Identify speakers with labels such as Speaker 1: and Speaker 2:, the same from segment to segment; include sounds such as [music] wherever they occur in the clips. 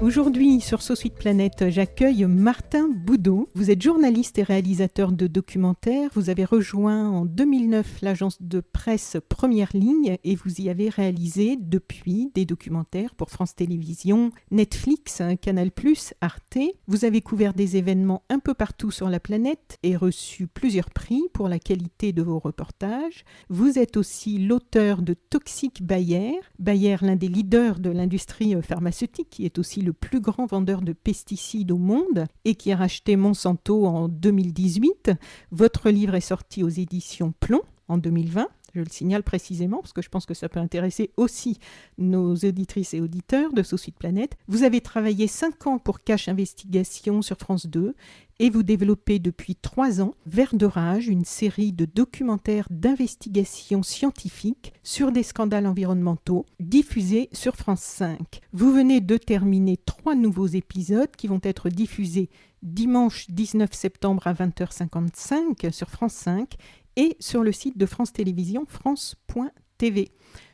Speaker 1: Aujourd'hui, sur So Sweet Planet, j'accueille Martin Boudot. Vous êtes journaliste et réalisateur de documentaires. Vous avez rejoint en 2009 l'agence de presse Première Ligne et vous y avez réalisé depuis des documentaires pour France Télévisions, Netflix, Canal+, Arte. Vous avez couvert des événements un peu partout sur la planète et reçu plusieurs prix pour la qualité de vos reportages. Vous êtes aussi l'auteur de Toxic Bayer. Bayer, l'un des leaders de l'industrie pharmaceutique, qui est aussi le plus grand vendeur de pesticides au monde et qui a racheté Monsanto en 2018. Votre livre est sorti aux éditions Plomb en 2020. Je le signale précisément parce que je pense que ça peut intéresser aussi nos auditrices et auditeurs de Sous Planète. Vous avez travaillé 5 ans pour Cache Investigation sur France 2 et vous développez depuis 3 ans Vert de rage, une série de documentaires d'investigation scientifique sur des scandales environnementaux diffusés sur France 5. Vous venez de terminer trois nouveaux épisodes qui vont être diffusés dimanche 19 septembre à 20h55 sur France 5 et sur le site de France Télévisions, france.tv.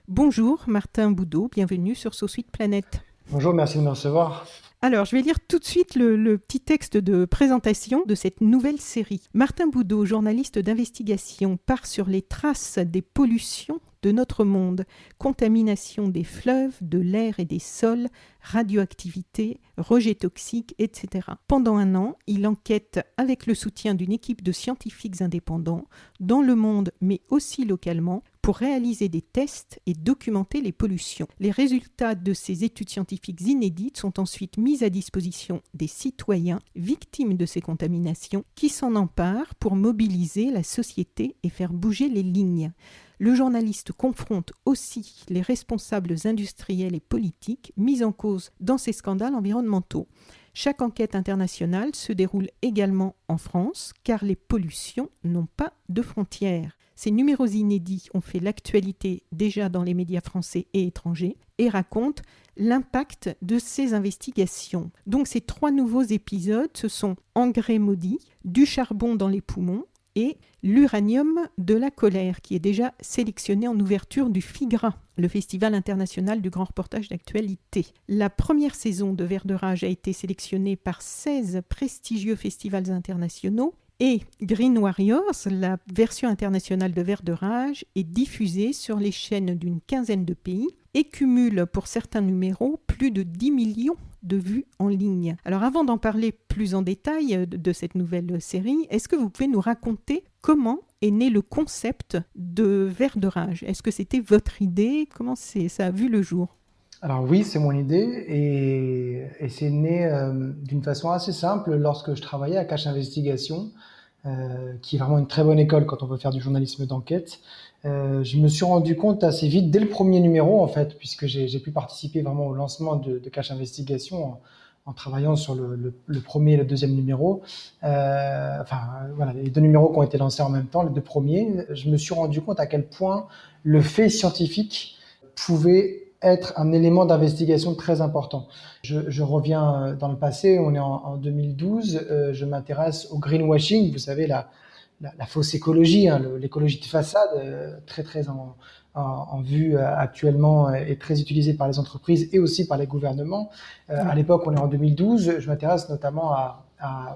Speaker 1: Bonjour Martin Boudot, bienvenue sur So Suite Planète.
Speaker 2: Bonjour, merci de me recevoir.
Speaker 1: Alors, je vais lire tout de suite le, petit texte de présentation de cette nouvelle série. Martin Boudot, journaliste d'investigation, part sur les traces des pollutions de notre monde, contamination des fleuves, de l'air et des sols, radioactivité, rejets toxiques, etc. Pendant un an, il enquête avec le soutien d'une équipe de scientifiques indépendants dans le monde mais aussi localement pour réaliser des tests et documenter les pollutions. Les résultats de ces études scientifiques inédites sont ensuite mis à disposition des citoyens victimes de ces contaminations qui s'en emparent pour mobiliser la société et faire bouger les lignes. Le journaliste confronte aussi les responsables industriels et politiques mis en cause dans ces scandales environnementaux. Chaque enquête internationale se déroule également en France car les pollutions n'ont pas de frontières. Ces numéros inédits ont fait l'actualité déjà dans les médias français et étrangers et racontent l'impact de ces investigations. Donc ces trois nouveaux épisodes, ce sont Engrais maudit, du charbon dans les poumons et l'uranium de la colère, qui est déjà sélectionné en ouverture du FIGRA, le Festival international du grand reportage d'actualité. La première saison de Vert de Rage a été sélectionnée par 16 prestigieux festivals internationaux et Green Warriors, la version internationale de Vert de Rage, est diffusée sur les chaînes d'une quinzaine de pays et cumule pour certains numéros plus de 10 millions de vues en ligne. Alors avant d'en parler plus en détail de cette nouvelle série, est-ce que vous pouvez nous raconter comment est né le concept de Vert de Rage? Est-ce que c'était votre idée? Comment ça a vu le jour?
Speaker 2: Alors oui, c'est mon idée et, c'est né euh, d'une façon assez simple lorsque je travaillais à Cache Investigation, euh, qui est vraiment une très bonne école quand on veut faire du journalisme d'enquête. Euh, je me suis rendu compte assez vite, dès le premier numéro en fait, puisque j'ai pu participer vraiment au lancement de, de Cache Investigation en, travaillant sur le, premier et le deuxième numéro. enfin voilà, les deux numéros qui ont été lancés en même temps, les deux premiers, je me suis rendu compte à quel point le fait scientifique pouvait être un élément d'investigation très important. Je, reviens euh, dans le passé, on est en, 2012, euh, je m'intéresse au greenwashing, vous savez, la, la, fausse écologie, hein, l'écologie de façade, euh, très très en, en, vue actuellement et très utilisée par les entreprises et aussi par les gouvernements. À l'époque, on est en 2012, je m'intéresse notamment à,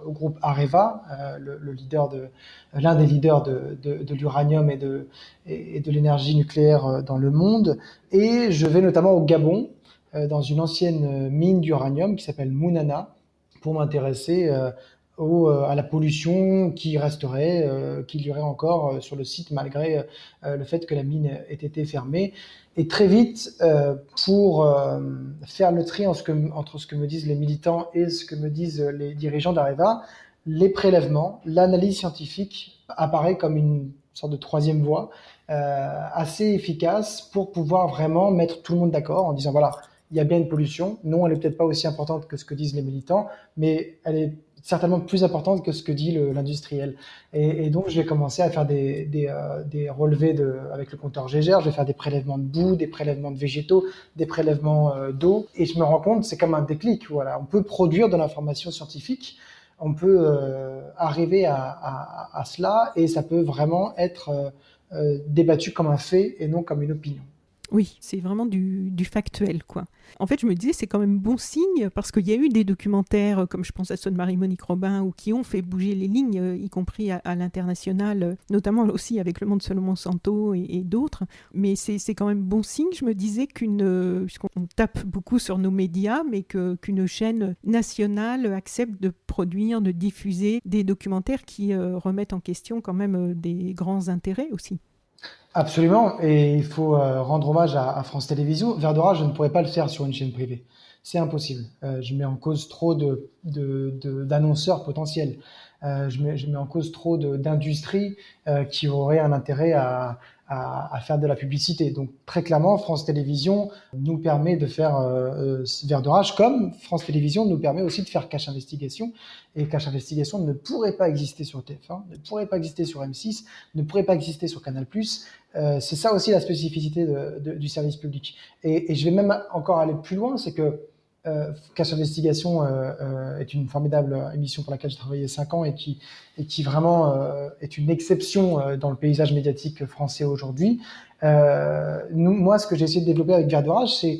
Speaker 2: au groupe Areva, euh, le, leader de, l'un des leaders de, de, l'uranium et de, et, de l'énergie nucléaire euh, dans le monde. Et je vais notamment au Gabon, euh, dans une ancienne mine d'uranium qui s'appelle Mounana, pour m'intéresser à la pollution qui resterait, qu'il y aurait encore sur le site malgré le fait que la mine ait été fermée. Et très vite, pour faire le tri entre ce que me disent les militants et ce que me disent les dirigeants d'Areva, les prélèvements, l'analyse scientifique apparaît comme une sorte de troisième voie assez efficace pour pouvoir vraiment mettre tout le monde d'accord en disant voilà, il y a bien une pollution. Non, elle est peut-être pas aussi importante que ce que disent les militants, mais elle est certainement plus importante que ce que dit l'industriel. Et, donc, je vais commencer à faire des, des, euh, relevés avec le compteur Gégère, je vais faire des prélèvements de boue, des prélèvements de végétaux, des prélèvements euh, d'eau, et je me rends compte, c'est comme un déclic. Voilà, on peut produire de l'information scientifique, on peut euh, arriver à, cela, et ça peut vraiment être débattu comme un fait et non comme une opinion.
Speaker 1: Oui, c'est vraiment du, factuel, quoi. En fait, je me disais, c'est quand même bon signe, parce qu'il y a eu des documentaires, comme je pense à ceux de Marie-Monique Robin, ou qui ont fait bouger les lignes, euh, y compris à, l'international, euh, notamment aussi avec le monde Solomon Santo et, d'autres. Mais c'est quand même bon signe, je me disais, euh, puisqu'on tape beaucoup sur nos médias, mais qu'une chaîne nationale accepte de produire, de diffuser des documentaires qui remettent en question quand même des grands intérêts aussi.
Speaker 2: Absolument, et il faut euh, rendre hommage à, France Télévisions. Verdora, je ne pourrais pas le faire sur une chaîne privée. C'est impossible. Euh, je mets en cause trop d'annonceurs de, potentiels. Euh, je, mets, je, mets, en cause trop d'industries qui auraient un intérêt à, à, faire de la publicité. Donc très clairement, France Télévisions nous permet de faire euh, Vers d'orage, comme France Télévisions nous permet aussi de faire Cache Investigation. Et Cache Investigation ne pourrait pas exister sur TF1, ne pourrait pas exister sur M6, ne pourrait pas exister sur Canal+. Euh, c'est ça aussi la spécificité de, du service public. Et, et, je vais même encore aller plus loin, c'est que euh, Cache Investigation euh, euh, est une formidable émission pour laquelle j'ai travaillé cinq ans et qui, vraiment euh, est une exception dans le paysage médiatique français aujourd'hui. moi, ce que j'ai essayé de développer avec Verdorage, c'est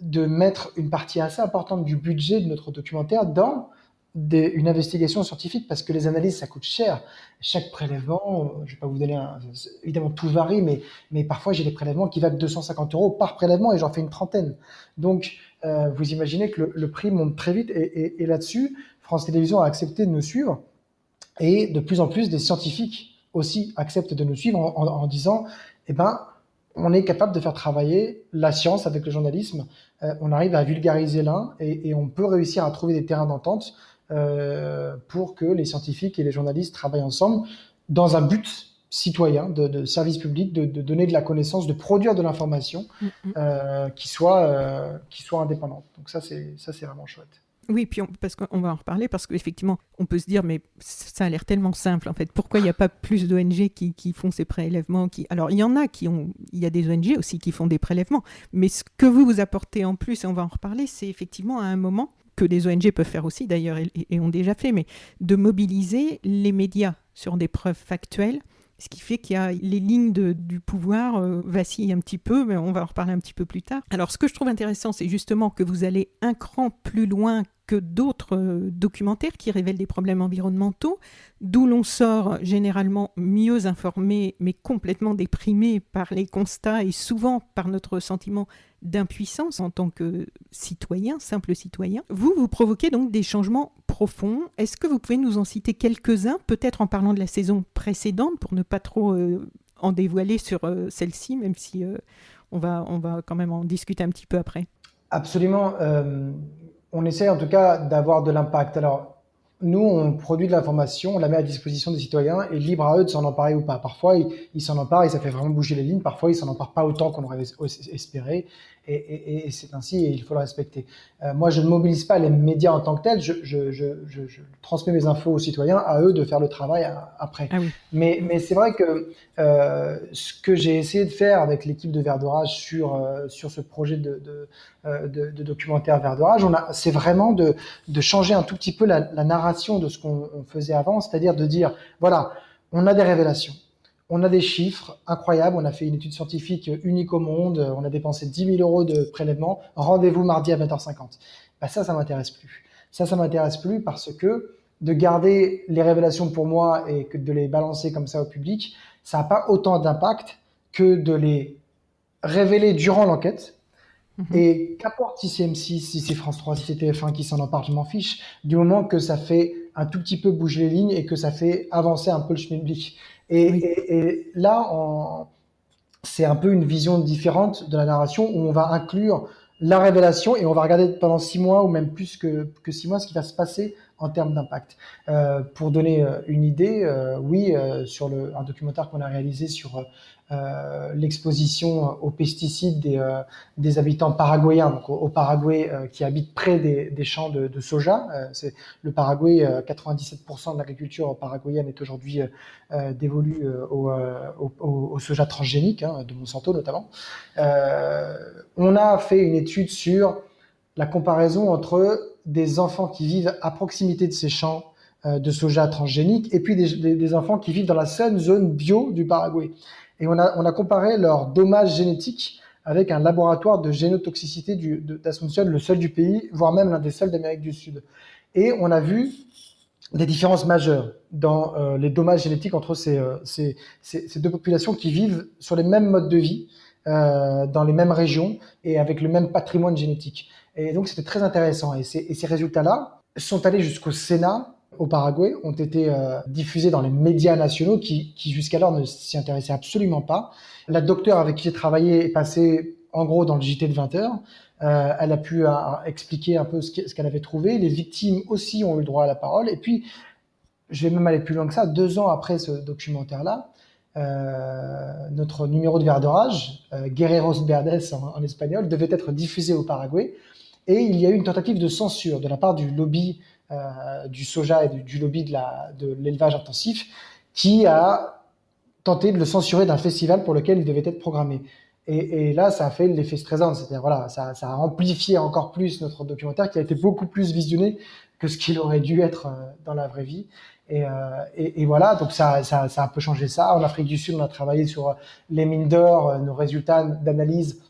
Speaker 2: de mettre une partie assez importante du budget de notre documentaire dans une investigation scientifique parce que les analyses ça coûte cher. Chaque prélèvement, je vais pas vous donner un, évidemment tout varie, mais mais parfois j'ai des prélèvements qui valent 250 euros par prélèvement et j'en fais une trentaine. Donc euh, vous imaginez que le, prix monte très vite et, là-dessus, France Télévisions a accepté de nous suivre et de plus en plus des scientifiques aussi acceptent de nous suivre en, disant, eh ben, on est capable de faire travailler la science avec le journalisme. Euh, on arrive à vulgariser l'un et, on peut réussir à trouver des terrains d'entente euh, pour que les scientifiques et les journalistes travaillent ensemble dans un but citoyen, de, service public, de, donner de la connaissance, de produire de l'information mm, mm. euh, qui soit euh, qui soit indépendante. Donc ça c'est vraiment chouette.
Speaker 1: Oui, puis parce qu'on va en reparler, parce qu'effectivement, on peut se dire, mais ça a l'air tellement simple, en fait. Pourquoi il n'y a pas plus d'ONG qui, qui, font ces prélèvements qui... Alors, il y en a qui ont... Il y a des ONG aussi qui font des prélèvements. Mais ce que vous vous apportez en plus, et on va en reparler, c'est effectivement à un moment, que les ONG peuvent faire aussi d'ailleurs, et, et ont déjà fait, mais de mobiliser les médias sur des preuves factuelles ce qui fait qu'il y a les lignes du pouvoir euh, vacillent un petit peu, mais on va en reparler un petit peu plus tard. Alors ce que je trouve intéressant, c'est justement que vous allez un cran plus loin que d'autres euh, documentaires qui révèlent des problèmes environnementaux, d'où l'on sort généralement mieux informé, mais complètement déprimé par les constats et souvent par notre sentiment d'impuissance en tant que citoyen, simple citoyen. Vous, vous provoquez donc des changements profonds. Est-ce que vous pouvez nous en citer quelques-uns, peut-être en parlant de la saison précédente, pour ne pas trop euh, en dévoiler sur euh, celle-ci, même si on, va, on va quand même en discuter un petit peu après?
Speaker 2: Absolument. On essaie en tout cas d'avoir de l'impact. Alors, nous, on produit de l'information, on la met à disposition des citoyens et libre à eux de s'en emparer ou pas. Parfois, ils s'en emparent et ça fait vraiment bouger les lignes. Parfois, ils s'en emparent pas autant qu'on aurait espéré et, c'est ainsi et il faut le respecter. Euh, moi, je ne mobilise pas les médias en tant que tels, je, je, je, je transmets mes infos aux citoyens, à eux de faire le travail euh, après. Ah mais, mais c'est vrai que euh, ce que j'ai essayé de faire avec l'équipe de Verdorage sur, euh, sur ce projet de, de, euh, de, de documentaire Verdorage, c'est vraiment de, de changer un tout petit peu la, la narration de ce qu'on faisait avant, c'est-à-dire de dire, voilà, on a des révélations on a des chiffres incroyables. On a fait une étude scientifique unique au monde. On a dépensé 10 000 euros de prélèvement. Rendez-vous mardi à 20h50. Bah ça, ça m'intéresse plus. Ça, ça m'intéresse plus parce que de garder les révélations pour moi et que de les balancer comme ça au public, ça n'a pas autant d'impact que de les révéler durant l'enquête. Mhm. Et qu'apporte si c'est M6, si c'est France 3, si c'est TF1 qui s'en empare, je m'en fiche. Du moment que ça fait un tout petit peu bouger les lignes et que ça fait avancer un peu le schmilblick. Et, et, et là, c'est un peu une vision différente de la narration où on va inclure la révélation et on va regarder pendant six mois ou même plus que, que six mois ce qui va se passer en termes d'impact. Euh, pour donner euh, une idée, euh, oui, sur un documentaire qu'on a réalisé sur l'exposition aux pesticides des, habitants paraguayens, donc au, Paraguay, qui habitent près des, champs de, soja. c'est le Paraguay, 97% de l'agriculture paraguayenne est aujourd'hui dévolue au, soja transgénique, hein, de Monsanto notamment. on a fait une étude sur la comparaison entre des enfants qui vivent à proximité de ces champs de soja transgénique et puis des, enfants qui vivent dans la seule zone bio du Paraguay. Et on a, on a comparé leurs dommages génétiques avec un laboratoire de génotoxicité d'Asunción, le seul du pays, voire même l'un des seuls d'Amérique du Sud. Et on a vu des différences majeures dans euh, les dommages génétiques entre ces, euh, ces, ces, ces, deux populations qui vivent sur les mêmes modes de vie, euh, dans les mêmes régions et avec le même patrimoine génétique. Et donc c'était très intéressant. Et, ces résultats-là sont allés jusqu'au Sénat au Paraguay ont été euh, diffusés dans les médias nationaux qui, jusqu'alors ne s'y intéressaient absolument pas. La docteure avec qui j'ai travaillé est passée en gros dans le JT de 20 heures. Euh, elle a pu euh, expliquer un peu ce qu'elle avait trouvé. Les victimes aussi ont eu le droit à la parole. Et puis, je vais même aller plus loin que ça. Deux ans après ce documentaire-là, notre numéro de verre de rage, euh, Guerreros Verdes en, espagnol, devait être diffusé au Paraguay. Et il y a eu une tentative de censure de la part du lobby euh, du soja et du, lobby de l'élevage intensif qui a tenté de le censurer d'un festival pour lequel il devait être programmé. Et, là, ça a fait l'effet stressant, c'est-à-dire voilà, ça, a amplifié encore plus notre documentaire qui a été beaucoup plus visionné que ce qu'il aurait dû être euh, dans la vraie vie. Et, euh, voilà, donc ça, a un peu changé ça. En Afrique du Sud, on a travaillé sur les mines d'or, nos résultats d'analyse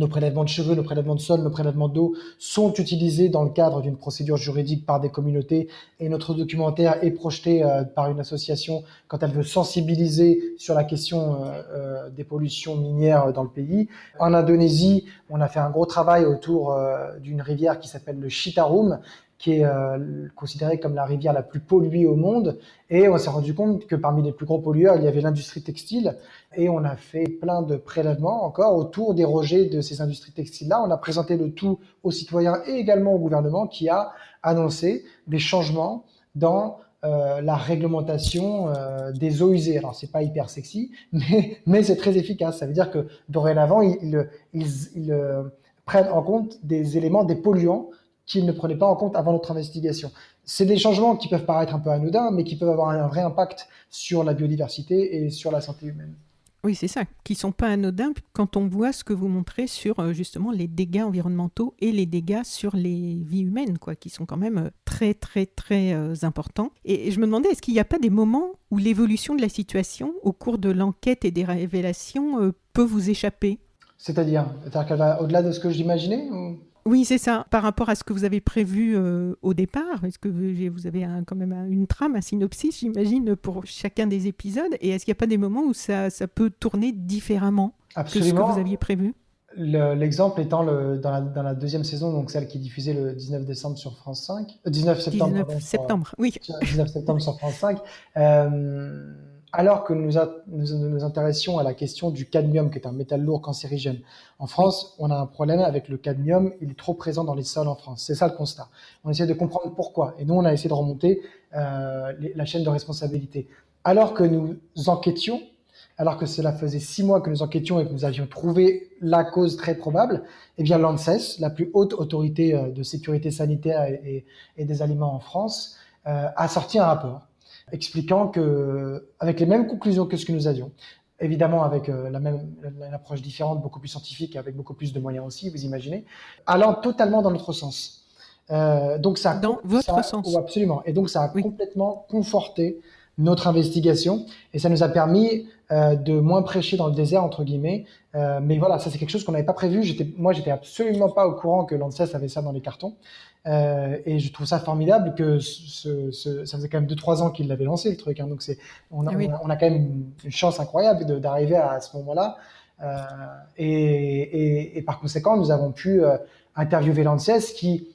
Speaker 2: nos prélèvements de cheveux, nos prélèvements de sol, nos prélèvements d'eau sont utilisés dans le cadre d'une procédure juridique par des communautés et notre documentaire est projeté euh, par une association quand elle veut sensibiliser sur la question euh, euh, des pollutions minières dans le pays. En Indonésie, on a fait un gros travail autour d'une rivière qui s'appelle le Chitarum qui est euh, considérée comme la rivière la plus polluée au monde. Et on s'est rendu compte que parmi les plus gros pollueurs, il y avait l'industrie textile. Et on a fait plein de prélèvements encore autour des rejets de ces industries textiles-là. On a présenté le tout aux citoyens et également au gouvernement qui a annoncé des changements dans euh, la réglementation euh, des eaux usées. Alors c'est pas hyper sexy, [laughs] mais, mais c'est très efficace. Ça veut dire que dorénavant ils, ils, ils, euh, prennent en compte des éléments, des polluants qu'ils ne prenaient pas en compte avant notre investigation. C'est des changements qui peuvent paraître un peu anodins, mais qui peuvent avoir un vrai impact sur la biodiversité et sur la santé humaine.
Speaker 1: Oui, c'est ça, qui sont pas anodins quand on voit ce que vous montrez sur euh, justement les dégâts environnementaux et les dégâts sur les vies humaines, quoi, qui sont quand même euh, très très très euh, importants. Et je me demandais, est-ce qu'il n'y a pas des moments où l'évolution de la situation au cours de l'enquête et des révélations euh, peut vous échapper?
Speaker 2: C'est-à-dire, c'est-à-dire qu'elle va au-delà de ce que j'imaginais ou...
Speaker 1: Oui, c'est ça. Par rapport à ce que vous avez prévu euh, au départ, est-ce que vous avez un, quand même un, une trame, un synopsis, j'imagine, pour chacun des épisodes? Et est-ce qu'il n'y a pas des moments où ça, ça peut tourner différemment
Speaker 2: Absolument.
Speaker 1: que ce que vous aviez prévu?
Speaker 2: L'exemple étant le, dans, la, dans, la, deuxième saison, donc celle qui est diffusée le 19 décembre sur France 5, euh, 19 septembre,
Speaker 1: 19
Speaker 2: pardon,
Speaker 1: septembre,
Speaker 2: sur,
Speaker 1: oui.
Speaker 2: 19 septembre sur France 5. [laughs] Euh, alors que nous, a, nous, nous intéressions à la question du cadmium, qui est un métal lourd cancérigène. En France, on a un problème avec le cadmium, il est trop présent dans les sols en France. C'est ça le constat. On essaie de comprendre pourquoi. Et nous, on a essayé de remonter euh, les, la chaîne de responsabilité. Alors que nous enquêtions, alors que cela faisait six mois que nous enquêtions et que nous avions trouvé la cause très probable, eh bien l'ANSES, la plus haute autorité euh, de sécurité sanitaire et des aliments en France, euh, a sorti un rapport expliquant que, avec les mêmes conclusions que ce que nous avions, évidemment avec euh, la même une approche différente, beaucoup plus scientifique, avec beaucoup plus de moyens aussi, vous imaginez, allant totalement dans notre sens.
Speaker 1: Euh, donc ça, dans votre
Speaker 2: ça,
Speaker 1: sens.
Speaker 2: Oh, absolument. Et donc ça a oui. complètement conforté notre investigation et ça nous a permis euh, de moins prêcher dans le désert entre guillemets. Euh, mais voilà, ça c'est quelque chose qu'on n'avait pas prévu. J'étais, moi, j'étais absolument pas au courant que l'ANSES avait ça dans les cartons. Euh, et je trouve ça formidable que ce, ce, ça faisait quand même deux trois ans qu'il l'avait lancé le truc. Hein, donc c'est, on, a, oui. on, a, on a quand même une, chance incroyable d'arriver à ce moment-là. Euh, et, et, et, par conséquent, nous avons pu euh, interviewer l'ANSES qui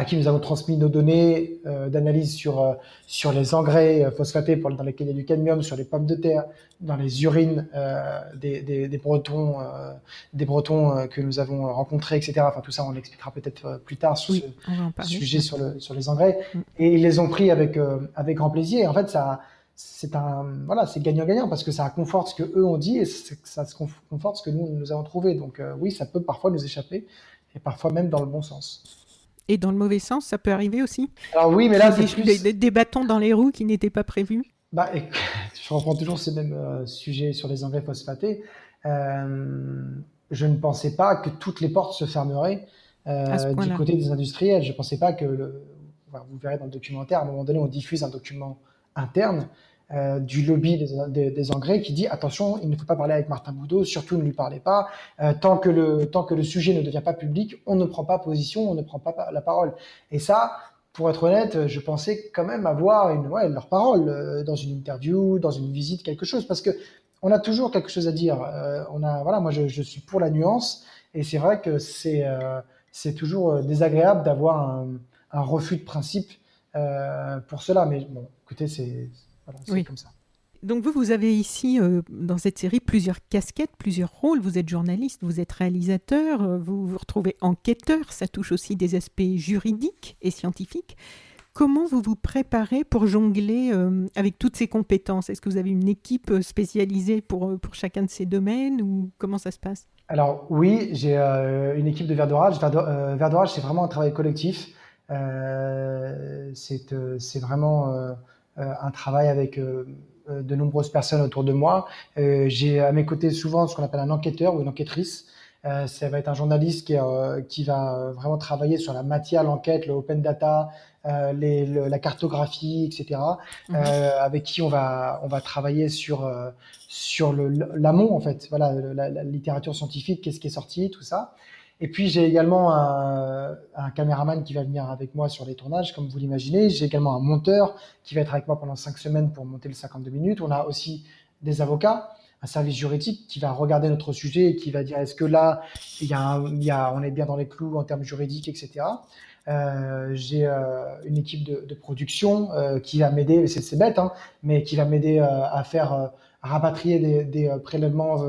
Speaker 2: à qui nous avons transmis nos données euh, d'analyse sur euh, sur les engrais euh, phosphatés pour, dans lesquels il y a du cadmium, sur les pommes de terre, dans les urines des, des, des, Bretons, des Bretons que nous avons rencontrés, etc. Enfin tout ça, on l'expliquera peut-être plus tard sur ce sujet sur, le, sur les engrais. Mm. Et ils les ont pris avec avec grand plaisir. Et en fait, ça c'est un voilà, c'est gagnant-gagnant parce que ça conforte ce que eux ont dit et ça se conforte ce que nous nous avons trouvé. Donc oui, ça peut parfois nous échapper et parfois même dans le bon sens.
Speaker 1: Et dans le mauvais sens, ça peut arriver aussi
Speaker 2: Alors oui, mais là,
Speaker 1: c'est plus... des, bâtons dans les roues qui n'étaient pas prévus
Speaker 2: bah, [laughs] Je reprends toujours ce même euh, sujet sur les engrais phosphatés. Euh, je ne pensais pas que toutes les portes se fermeraient euh, du côté des industriels. Je ne pensais pas que, le... vous verrez dans le documentaire, à un moment donné, on diffuse un document interne euh, du lobby des, des, engrais qui dit attention, il ne faut pas parler avec Martin Boudot, surtout ne lui parlez pas. Euh, tant que le tant que le sujet ne devient pas public, on ne prend pas position, on ne prend pas la parole. Et ça, pour être honnête, je pensais quand même avoir une ouais, leur parole euh, dans une interview, dans une visite, quelque chose, parce que on a toujours quelque chose à dire. Euh, on a voilà, moi je, je, suis pour la nuance, et c'est vrai que c'est c'est toujours désagréable d'avoir un, un, refus de principe pour cela. Mais bon, écoutez, c'est oui. comme ça.
Speaker 1: Donc vous, vous avez ici, euh, dans cette série, plusieurs casquettes, plusieurs rôles. Vous êtes journaliste, vous êtes réalisateur, euh, vous vous retrouvez enquêteur, ça touche aussi des aspects juridiques et scientifiques. Comment vous vous préparez pour jongler euh, avec toutes ces compétences? Est-ce que vous avez une équipe spécialisée pour, pour chacun de ces domaines ou comment ça se passe?
Speaker 2: Alors oui, j'ai une équipe de Vert d'Orage. Vert d'Orage, c'est vraiment un travail collectif. c'est vraiment euh, un travail avec euh, euh, de nombreuses personnes autour de moi. J'ai à mes côtés souvent ce qu'on appelle un enquêteur ou une enquêtrice. Euh, ça va être un journaliste qui, euh, qui, va vraiment travailler sur la matière, l'enquête, le open data, euh, la cartographie, etc. Mhm. avec qui on va on va travailler sur sur l'amont en fait. Voilà, la, la littérature scientifique, qu'est-ce qui est sorti, tout ça. Et puis j'ai également un, caméraman qui va venir avec moi sur les tournages, comme vous l'imaginez. J'ai également un monteur qui va être avec moi pendant cinq semaines pour monter le 52 minutes. On a aussi des avocats, un service juridique qui va regarder notre sujet et qui va dire est-ce que là il y, a on est bien dans les clous en termes juridiques, etc. Euh, j'ai euh, une équipe de, production euh, qui va m'aider, c'est bête, hein, mais qui va m'aider à faire rapatrier des, des prélèvements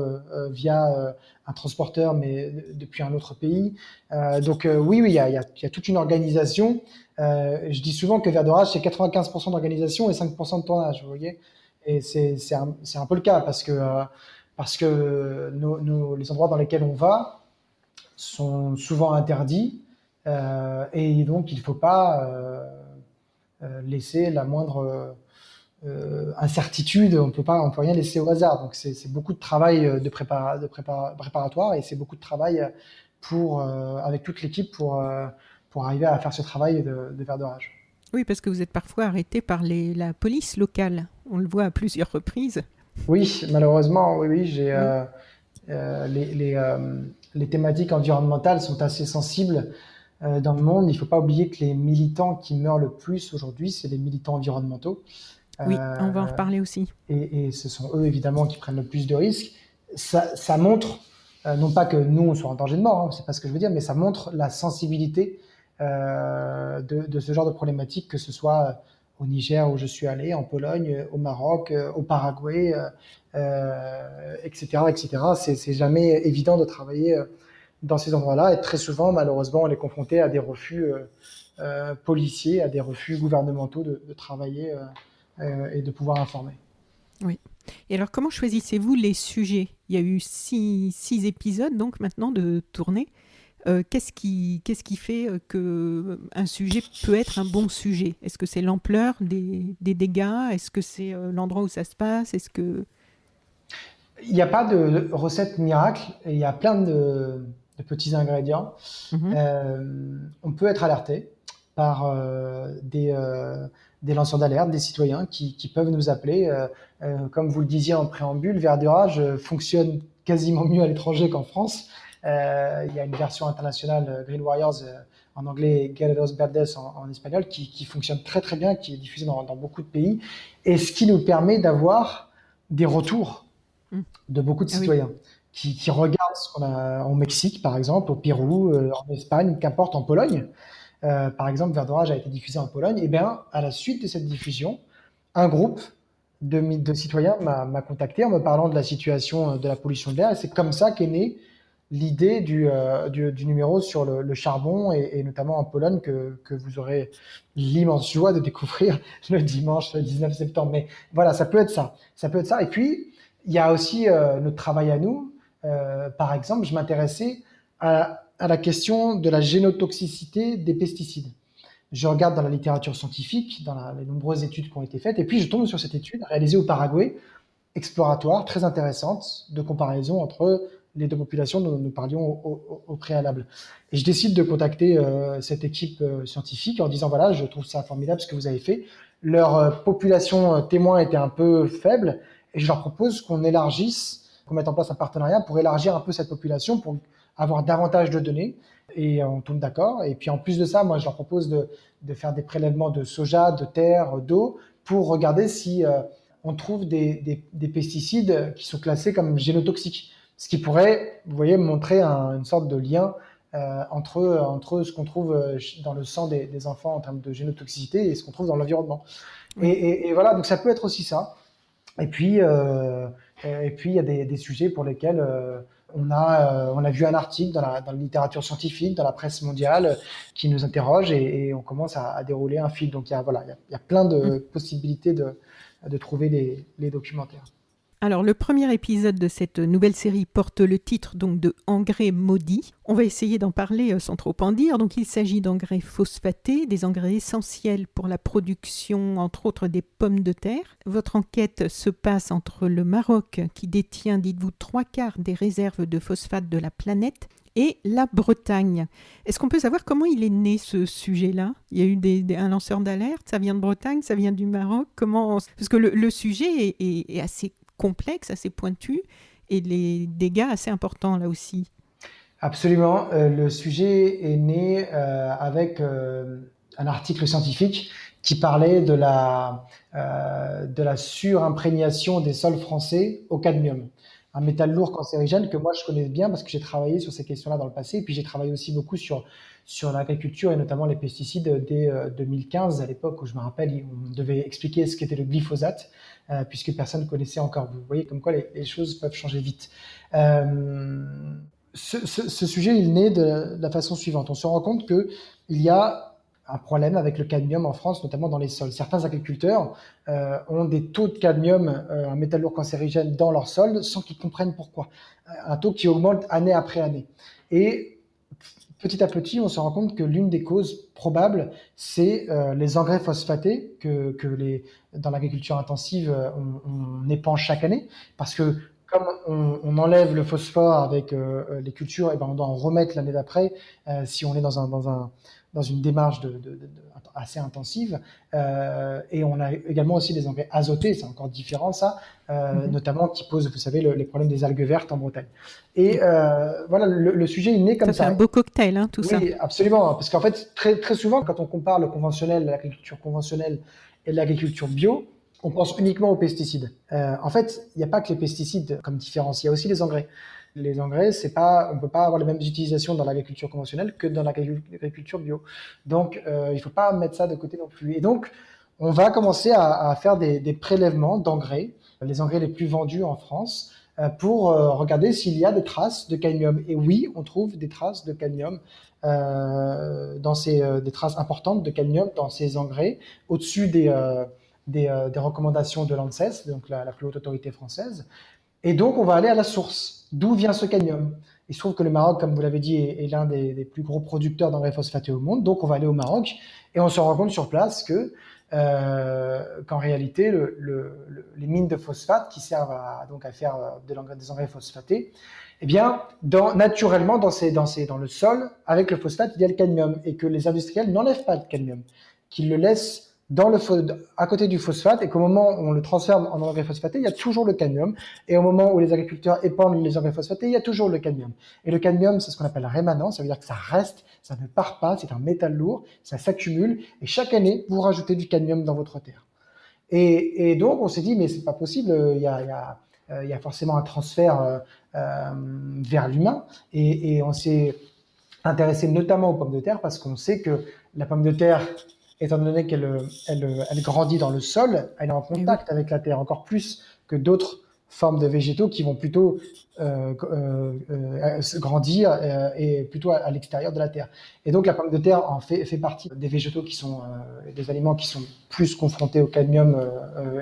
Speaker 2: via un transporteur, mais depuis un autre pays. Euh, donc euh, oui, oui, il y a, y, a, y a, toute une organisation. Euh, je dis souvent que Vert d'Orage, c'est 95% d'organisation et 5% de tournage, vous voyez. Et c'est un, un, peu le cas parce que, euh, parce que nos, nos, les endroits dans lesquels on va sont souvent interdits euh, et donc il ne faut pas laisser la moindre euh, incertitude, on peut pas, on peut rien laisser au hasard. Donc c'est beaucoup de travail euh, de, prépara, de préparatoire et c'est beaucoup de travail pour, euh, avec toute l'équipe pour, pour arriver à faire ce travail de, de verdorage.
Speaker 1: Oui, parce que vous êtes parfois arrêté par les, la police locale. On le voit à plusieurs reprises.
Speaker 2: Oui, malheureusement, oui, oui j'ai euh, les, les, les, thématiques environnementales sont assez sensibles dans le monde. Il ne faut pas oublier que les militants qui meurent le plus aujourd'hui, c'est les militants environnementaux.
Speaker 1: Oui, on va en reparler aussi.
Speaker 2: Et, et, ce sont eux, évidemment, qui prennent le plus de risques. Ça, ça montre, euh, non pas que nous, on soit en danger de mort, hein, c'est pas ce que je veux dire, mais ça montre la sensibilité euh, de, de, ce genre de problématique, que ce soit au Niger où je suis allé, en Pologne, au Maroc, euh, au Paraguay, euh, etc., etc. C'est jamais évident de travailler dans ces endroits-là, et très souvent, malheureusement, on est confronté à des refus policiers, à des refus gouvernementaux de, de travailler euh, et de pouvoir informer.
Speaker 1: Oui. Et alors, comment choisissez-vous les sujets? Il y a eu six, six, épisodes, donc maintenant, de tournée. Euh, qu'est-ce qui, qu'est-ce qui fait euh, que un sujet peut être un bon sujet? Est-ce que c'est l'ampleur des, des, dégâts? Est-ce que c'est l'endroit où ça se passe? Est-ce que
Speaker 2: il n'y a pas de recette miracle. Il y a plein de, de petits ingrédients. Euh, on peut être alerté par euh, des, euh, des lanceurs d'alerte, des citoyens qui, qui, peuvent nous appeler. Euh, euh comme vous le disiez en préambule, Verdurage euh, fonctionne quasiment mieux à l'étranger qu'en France. Il y a une version internationale Green Warriors en anglais et Guerreros Verdes en, en espagnol qui, qui, fonctionne très très bien, qui est diffusée dans, dans, beaucoup de pays, et ce qui nous permet d'avoir des retours de beaucoup de ah citoyens. Qui, qui, regardent ce qu'on a au Mexique, par exemple, au Pérou, en Espagne, qu'importe, en Pologne, par exemple, Vert d'orage a été diffusé en Pologne. Et bien, à la suite de cette diffusion, un groupe de, citoyens m'a contacté en me parlant de la situation de la pollution de l'air. Et c'est comme ça qu'est née l'idée du, du, numéro sur le, charbon et, notamment en Pologne que, vous aurez l'immense joie de découvrir [laughs] le dimanche 19 septembre. Mais voilà, ça peut être ça. Ça peut être ça. Et puis, il y a aussi notre travail à nous, euh, par exemple, je m'intéressais à, la question de la génotoxicité des pesticides. Je regarde dans la littérature scientifique, dans les nombreuses études qui ont été faites, et puis je tombe sur cette étude réalisée au Paraguay, exploratoire, très intéressante, de comparaison entre les deux populations dont nous parlions au, préalable. Et je décide de contacter euh, cette équipe euh, scientifique en disant voilà, je trouve ça formidable ce que vous avez fait. Leur population témoin était un peu faible, et je leur propose qu'on élargisse qu'on mette en place un partenariat pour élargir un peu cette population, pour avoir davantage de données. Et on tombe d'accord. Et puis en plus de ça, moi, je leur propose de, de faire des prélèvements de soja, de terre, d'eau, pour regarder si euh, on trouve des, des, des, pesticides qui sont classés comme génotoxiques. Ce qui pourrait, vous voyez, montrer une sorte de lien euh, entre, entre ce qu'on trouve euh, dans le sang des, des, enfants en termes de génotoxicité et ce qu'on trouve dans l'environnement. Et, et, et, voilà, donc ça peut être aussi ça. Et puis, euh, et puis, il y a des, sujets pour lesquels on a, euh, on a vu un article dans la, dans la, littérature scientifique, dans la presse mondiale, qui nous interroge et, on commence à, dérouler un fil. Donc, il y a, voilà, il y a, plein de possibilités de, de trouver les, les documentaires.
Speaker 1: Alors le premier épisode de cette nouvelle série porte le titre donc de Engrais maudits. On va essayer d'en parler euh, sans trop en dire. Donc il s'agit d'engrais phosphatés, des engrais essentiels pour la production entre autres des pommes de terre. Votre enquête se passe entre le Maroc qui détient, dites-vous, trois quarts des réserves de phosphate de la planète et la Bretagne. Est-ce qu'on peut savoir comment il est né ce sujet-là? Il y a eu des, un lanceur d'alerte, ça vient de Bretagne, ça vient du Maroc. Comment Parce que le, sujet est, est, est assez complexe, assez pointu, et les dégâts assez importants là aussi.
Speaker 2: Absolument. Euh, le sujet est né euh, avec euh, un article scientifique qui parlait de la, de la surimprégnation des sols français au cadmium un métal lourd cancérigène que moi je connais bien parce que j'ai travaillé sur ces questions-là dans le passé. Et puis j'ai travaillé aussi beaucoup sur, sur l'agriculture et notamment les pesticides dès 2015, à l'époque où je me rappelle, on devait expliquer ce qu'était le glyphosate. Euh, puisque personne ne connaissait encore. Vous voyez comme quoi les, choses peuvent changer vite. Euh, ce, sujet, il naît de la façon suivante. On se rend compte qu'il y a un problème avec le cadmium en France, notamment dans les sols. Certains agriculteurs euh, ont des taux de cadmium, un métal lourd cancérigène, dans leurs sols sans qu'ils comprennent pourquoi. Un taux qui augmente année après année. Et petit à petit, on se rend compte que l'une des causes probables, c'est euh, les engrais phosphatés que, que les, dans l'agriculture intensive, euh, on, on, épanche chaque année, parce que comme on, enlève le phosphore avec euh, les cultures, et ben on doit en remettre l'année d'après si on est dans un, dans un dans une démarche de, de, de, assez intensive. Euh, et on a également aussi des engrais azotés, c'est encore différent ça, euh, mm-hmm. notamment qui posent, vous savez, le, les problèmes des algues vertes en Bretagne. Et euh, voilà, le, le, sujet est né comme ça.
Speaker 1: C'est un beau cocktail, hein, tout
Speaker 2: oui,
Speaker 1: ça.
Speaker 2: Oui, absolument. Parce qu'en fait, très, très souvent, quand on compare le conventionnel, l'agriculture conventionnelle et l'agriculture bio, on pense uniquement aux pesticides. En fait, il n'y a pas que les pesticides comme différence, il y a aussi les engrais les engrais, c'est pas, on peut pas avoir les mêmes utilisations dans l'agriculture conventionnelle que dans l'agriculture bio. Donc, euh, il faut pas mettre ça de côté non plus. Et donc, on va commencer à, faire des, prélèvements d'engrais, les engrais les plus vendus en France, euh, pour euh, regarder s'il y a des traces de cadmium. Et oui, on trouve des traces de cadmium euh, dans ces, des traces importantes de cadmium dans ces engrais, au-dessus des, des, des, recommandations de l'ANSES, donc la, la plus haute autorité française. Et donc, on va aller à la source. D'où vient ce cadmium? Il se trouve que le Maroc, comme vous l'avez dit, est, l'un des, plus gros producteurs d'engrais phosphatés au monde. Donc, on va aller au Maroc et on se rend compte sur place que euh, qu'en réalité, le, le, le, les mines de phosphate qui servent à, faire de des engrais phosphatés, eh bien, naturellement, dans, ces, dans, dans le sol, avec le phosphate, il y a le cadmium et que les industriels n'enlèvent pas de cadmium, qu'ils le laissent dans le, à côté du phosphate et qu'au moment où on le transforme en engrais phosphaté, il y a toujours le cadmium. Et au moment où les agriculteurs épandent les engrais phosphatés, il y a toujours le cadmium. Et le cadmium, c'est ce qu'on appelle rémanent, ça veut dire que ça reste, ça ne part pas, c'est un métal lourd, ça s'accumule et chaque année, vous rajoutez du cadmium dans votre terre. Et, donc, on s'est dit, mais c'est pas possible, il y a, a forcément un transfert euh, vers l'humain et on s'est intéressé notamment aux pommes de terre parce qu'on sait que la pomme de terre, étant donné qu'elle elle, elle grandit dans le sol, elle est en contact avec la terre encore plus que d'autres formes de végétaux qui vont plutôt euh, euh, euh grandir euh, et plutôt à, l'extérieur de la terre. Et donc la pomme de terre en fait, fait partie des végétaux qui sont des aliments qui sont plus confrontés au cadmium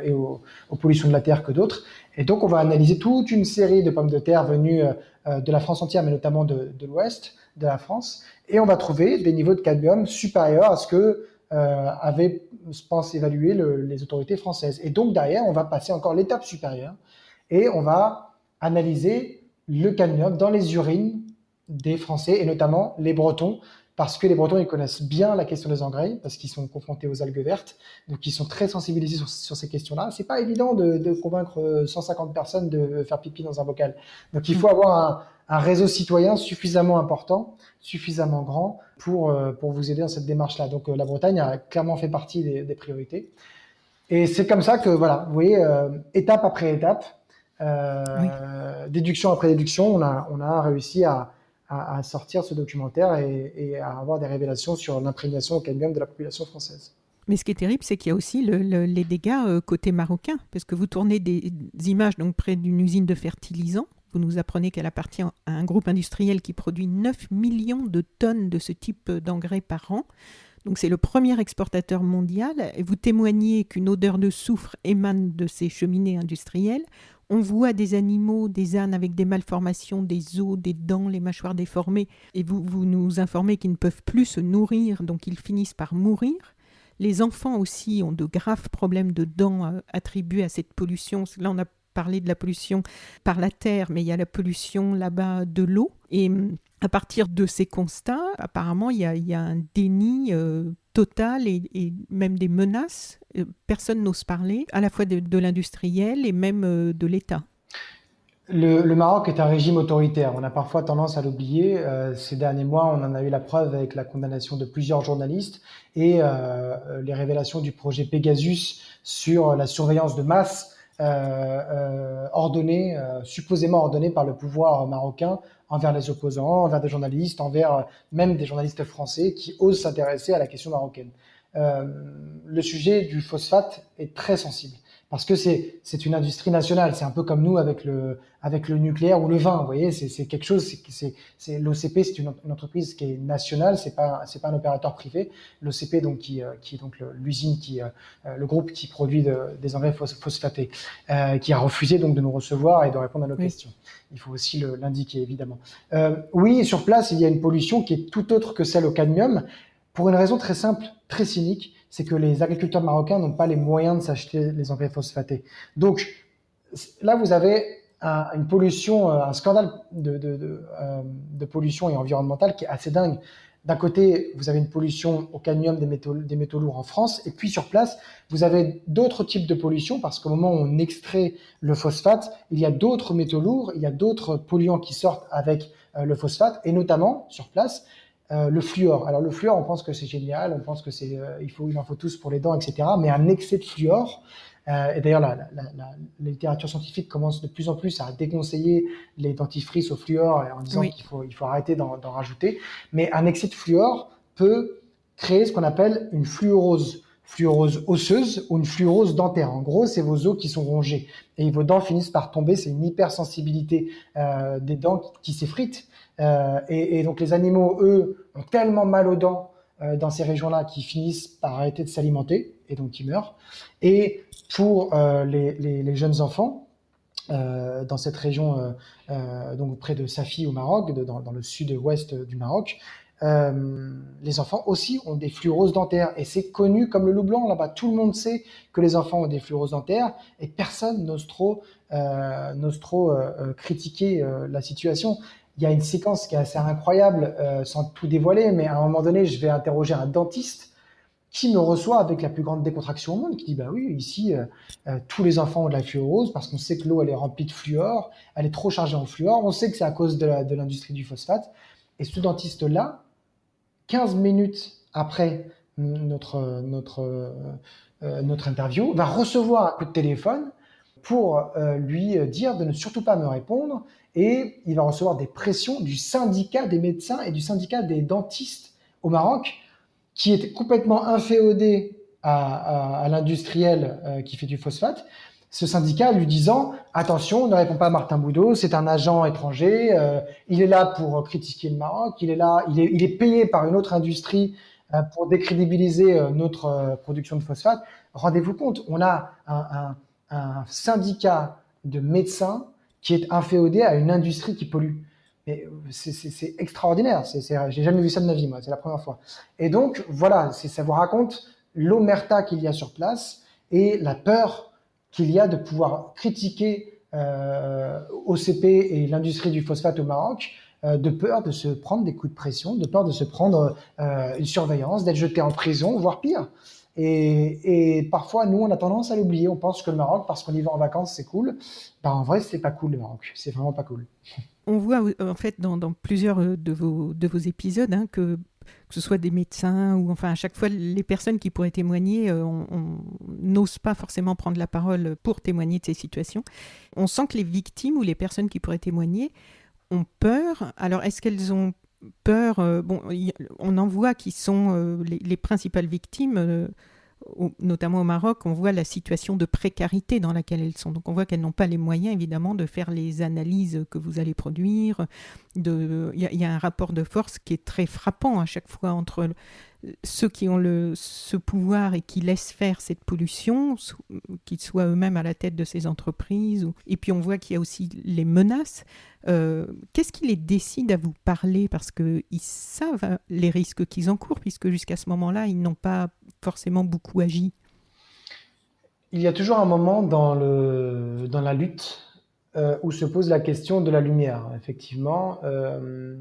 Speaker 2: et aux, aux, pollutions de la terre que d'autres. Et donc on va analyser toute une série de pommes de terre venues de la France entière, mais notamment de, de l'ouest de la France, et on va trouver des niveaux de cadmium supérieurs à ce que avaient, je pense, évalué le, les autorités françaises. Et donc derrière, on va passer encore l'étape supérieure et on va analyser le cadmium dans les urines des Français et notamment les Bretons, parce que les Bretons ils connaissent bien la question des engrais, parce qu'ils sont confrontés aux algues vertes, donc ils sont très sensibilisés sur, ces questions-là. C'est pas évident de, convaincre 150 personnes de faire pipi dans un bocal. Donc il faut avoir un, réseau citoyen suffisamment important, suffisamment grand pour, euh, pour vous aider dans cette démarche-là. Donc euh, la Bretagne a clairement fait partie des, priorités. Et c'est comme ça que, voilà, vous voyez, euh, étape après étape, euh, déduction après déduction, on a, on a réussi à, à, sortir ce documentaire et, à avoir des révélations sur l'imprégnation au cadmium de la population française.
Speaker 1: Mais ce qui est terrible, c'est qu'il y a aussi les dégâts côté marocain, parce que vous tournez des, images donc près d'une usine de fertilisants. Vous nous apprenez qu'elle appartient à un groupe industriel qui produit 9 millions de tonnes de ce type d'engrais par an. Donc c'est le premier exportateur mondial. Et vous témoignez qu'une odeur de soufre émane de ces cheminées industrielles. On voit des animaux, des ânes avec des malformations, des os, des dents, les mâchoires déformées, et vous, vous nous informez qu'ils ne peuvent plus se nourrir, donc ils finissent par mourir. Les enfants aussi ont de graves problèmes de dents euh, attribués à cette pollution. Là, on parlé de la pollution par la terre, mais il y a la pollution là-bas de l'eau. Et hum, à partir de ces constats, apparemment, il y a, un déni euh, total et, même des menaces. Euh, personne n'ose parler, à la fois de, l'industriel et même euh, de l'État.
Speaker 2: Le, Maroc est un régime autoritaire. On a parfois tendance à l'oublier. ces derniers mois, on en a eu la preuve avec la condamnation de plusieurs journalistes et les révélations du projet Pegasus sur la surveillance de masse ordonnée, supposément ordonnée par le pouvoir marocain envers les opposants, envers des journalistes, envers euh, même des journalistes français qui osent s'intéresser à la question marocaine. Euh, le sujet du phosphate est très sensible parce que c'est c'est une industrie nationale. C'est un peu comme nous avec le avec le nucléaire ou le vin. Vous voyez, c'est c'est quelque chose. C'est c'est l'OCP, c'est une, une, entreprise qui est nationale. C'est pas c'est pas un opérateur privé. L'OCP donc qui euh, qui est donc l'usine qui euh, le groupe qui produit de, des engrais phosphatés, euh, qui a refusé donc de nous recevoir et de répondre à nos questions. Il faut aussi l'indiquer évidemment. Euh, oui, sur place, il y a une pollution qui est tout autre que celle au cadmium pour une raison très simple, très cynique c'est que les agriculteurs marocains n'ont pas les moyens de s'acheter les engrais phosphatés. Donc là, vous avez une pollution, euh, un scandale de, euh, de, pollution et environnementale qui est assez dingue. D'un côté, vous avez une pollution au cadmium des métaux, des métaux lourds en France, et puis sur place, vous avez d'autres types de pollution, parce qu'au moment où on extrait le phosphate, il y a d'autres métaux lourds, il y a d'autres polluants qui sortent avec euh, le phosphate, et notamment sur place, euh, le fluor. Alors le fluor, on pense que c'est génial, on pense que c'est, euh, il faut, il en faut tous pour les dents, etc. Mais un excès de fluor, euh, et d'ailleurs la, la, la, la, littérature scientifique commence de plus en plus à déconseiller les dentifrices au fluor en disant qu'il faut, il faut arrêter d'en, rajouter. Mais un excès de fluor peut créer ce qu'on appelle une fluorose fluorose osseuse ou une fluorose dentaire. En gros, c'est vos os qui sont rongés et vos dents finissent par tomber. C'est une hypersensibilité euh, des dents qui, qui s'effritent. Euh, et, donc les animaux, eux, ont tellement mal aux dents euh, dans ces régions-là qu'ils finissent par arrêter de s'alimenter et donc ils meurent. Et pour euh, les, jeunes enfants, dans cette région, donc près de Safi au Maroc, dans, le sud-ouest du Maroc, les enfants aussi ont des fluoroses dentaires et c'est connu comme le loup blanc là-bas. Tout le monde sait que les enfants ont des fluoroses dentaires et personne n'ose trop, trop critiquer la situation il y a une séquence qui est assez incroyable, euh, sans tout dévoiler, mais à un moment donné, je vais interroger un dentiste qui me reçoit avec la plus grande décontraction au monde, qui dit bah oui, ici euh, euh, tous les enfants ont de la fluorose parce qu'on sait que l'eau elle est remplie de fluor, elle est trop chargée en fluor, on sait que c'est à cause de l'industrie du phosphate. Et ce dentiste là, 15 minutes après notre notre notre interview, va recevoir un coup de téléphone pour lui dire de ne surtout pas me répondre et il va recevoir des pressions du syndicat des médecins et du syndicat des dentistes au Maroc qui est complètement inféodé à, l'industriel qui fait du phosphate ce syndicat lui disant attention, ne répond pas à Martin Boudot, c'est un agent étranger, euh, il est là pour critiquer le Maroc, il est là, il est, payé par une autre industrie euh, pour décrédibiliser euh, notre production de phosphate. Rendez-vous compte, on a un, un, syndicat de médecins qui est inféodé à une industrie qui pollue. Mais c'est extraordinaire. J'ai jamais vu ça de ma vie, moi. C'est la première fois. Et donc, voilà, ça vous raconte l'omerta qu'il y a sur place et la peur qu'il y a de pouvoir critiquer euh, OCP et l'industrie du phosphate au Maroc euh, de peur de se prendre des coups de pression, de peur de se prendre euh, une surveillance, d'être jeté en prison, voire pire. Et, parfois, nous, on a tendance à l'oublier. On pense que le Maroc, parce qu'on y va en vacances, c'est cool. Ben, en vrai, c'est pas cool le Maroc. C'est vraiment pas cool.
Speaker 1: On voit en fait dans, plusieurs de vos, de vos épisodes hein, que que ce soit des médecins ou enfin à chaque fois les personnes qui pourraient témoigner, euh, on n'ose pas forcément prendre la parole pour témoigner de ces situations. On sent que les victimes ou les personnes qui pourraient témoigner ont peur. Alors est-ce qu'elles ont peur euh, Bon, on en voit qui sont euh, les, les, principales victimes notamment au Maroc, on voit la situation de précarité dans laquelle elles sont. Donc on voit qu'elles n'ont pas les moyens, évidemment, de faire les analyses que vous allez produire. Il y, a un rapport de force qui est très frappant à chaque fois entre ceux qui ont le, ce pouvoir et qui laissent faire cette pollution, qu'ils soient eux-mêmes à la tête de ces entreprises. Et puis on voit qu'il y a aussi les menaces. Euh, qu'est-ce qui les décide à vous parler? Parce qu'ils savent les risques qu'ils encourent, puisque jusqu'à ce moment-là, ils n'ont pas forcément beaucoup agi.
Speaker 2: Il y a toujours un moment dans, le, dans la lutte euh, où se pose la question de la lumière. Effectivement, euh,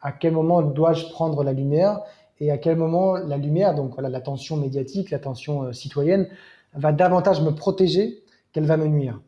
Speaker 2: à quel moment dois-je prendre la lumière? Et à quel moment la lumière, donc voilà, l'attention médiatique, l'attention citoyenne, va davantage me protéger qu'elle va me nuire.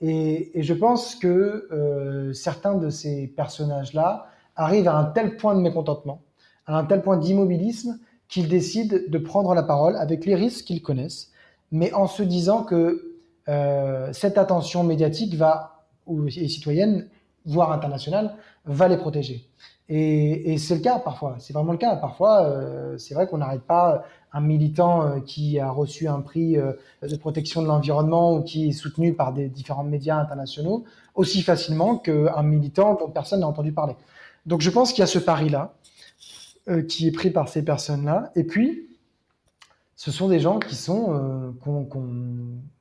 Speaker 2: Et, je pense que euh, certains de ces personnages-là arrivent à un tel point de mécontentement, à un tel point d'immobilisme, qu'ils décident de prendre la parole avec les risques qu'ils connaissent, mais en se disant que euh, cette attention médiatique va, ou, et citoyenne, voire internationale, va les protéger. Et, c'est le cas parfois, c'est vraiment le cas. Parfois, euh, c'est vrai qu'on n'arrête pas un militant euh, qui a reçu un prix euh, de protection de l'environnement ou qui est soutenu par des différents médias internationaux aussi facilement qu'un militant dont personne n'a entendu parler. Donc je pense qu'il y a ce pari-là qui est pris par ces personnes-là. Et puis, ce sont des gens qui sont,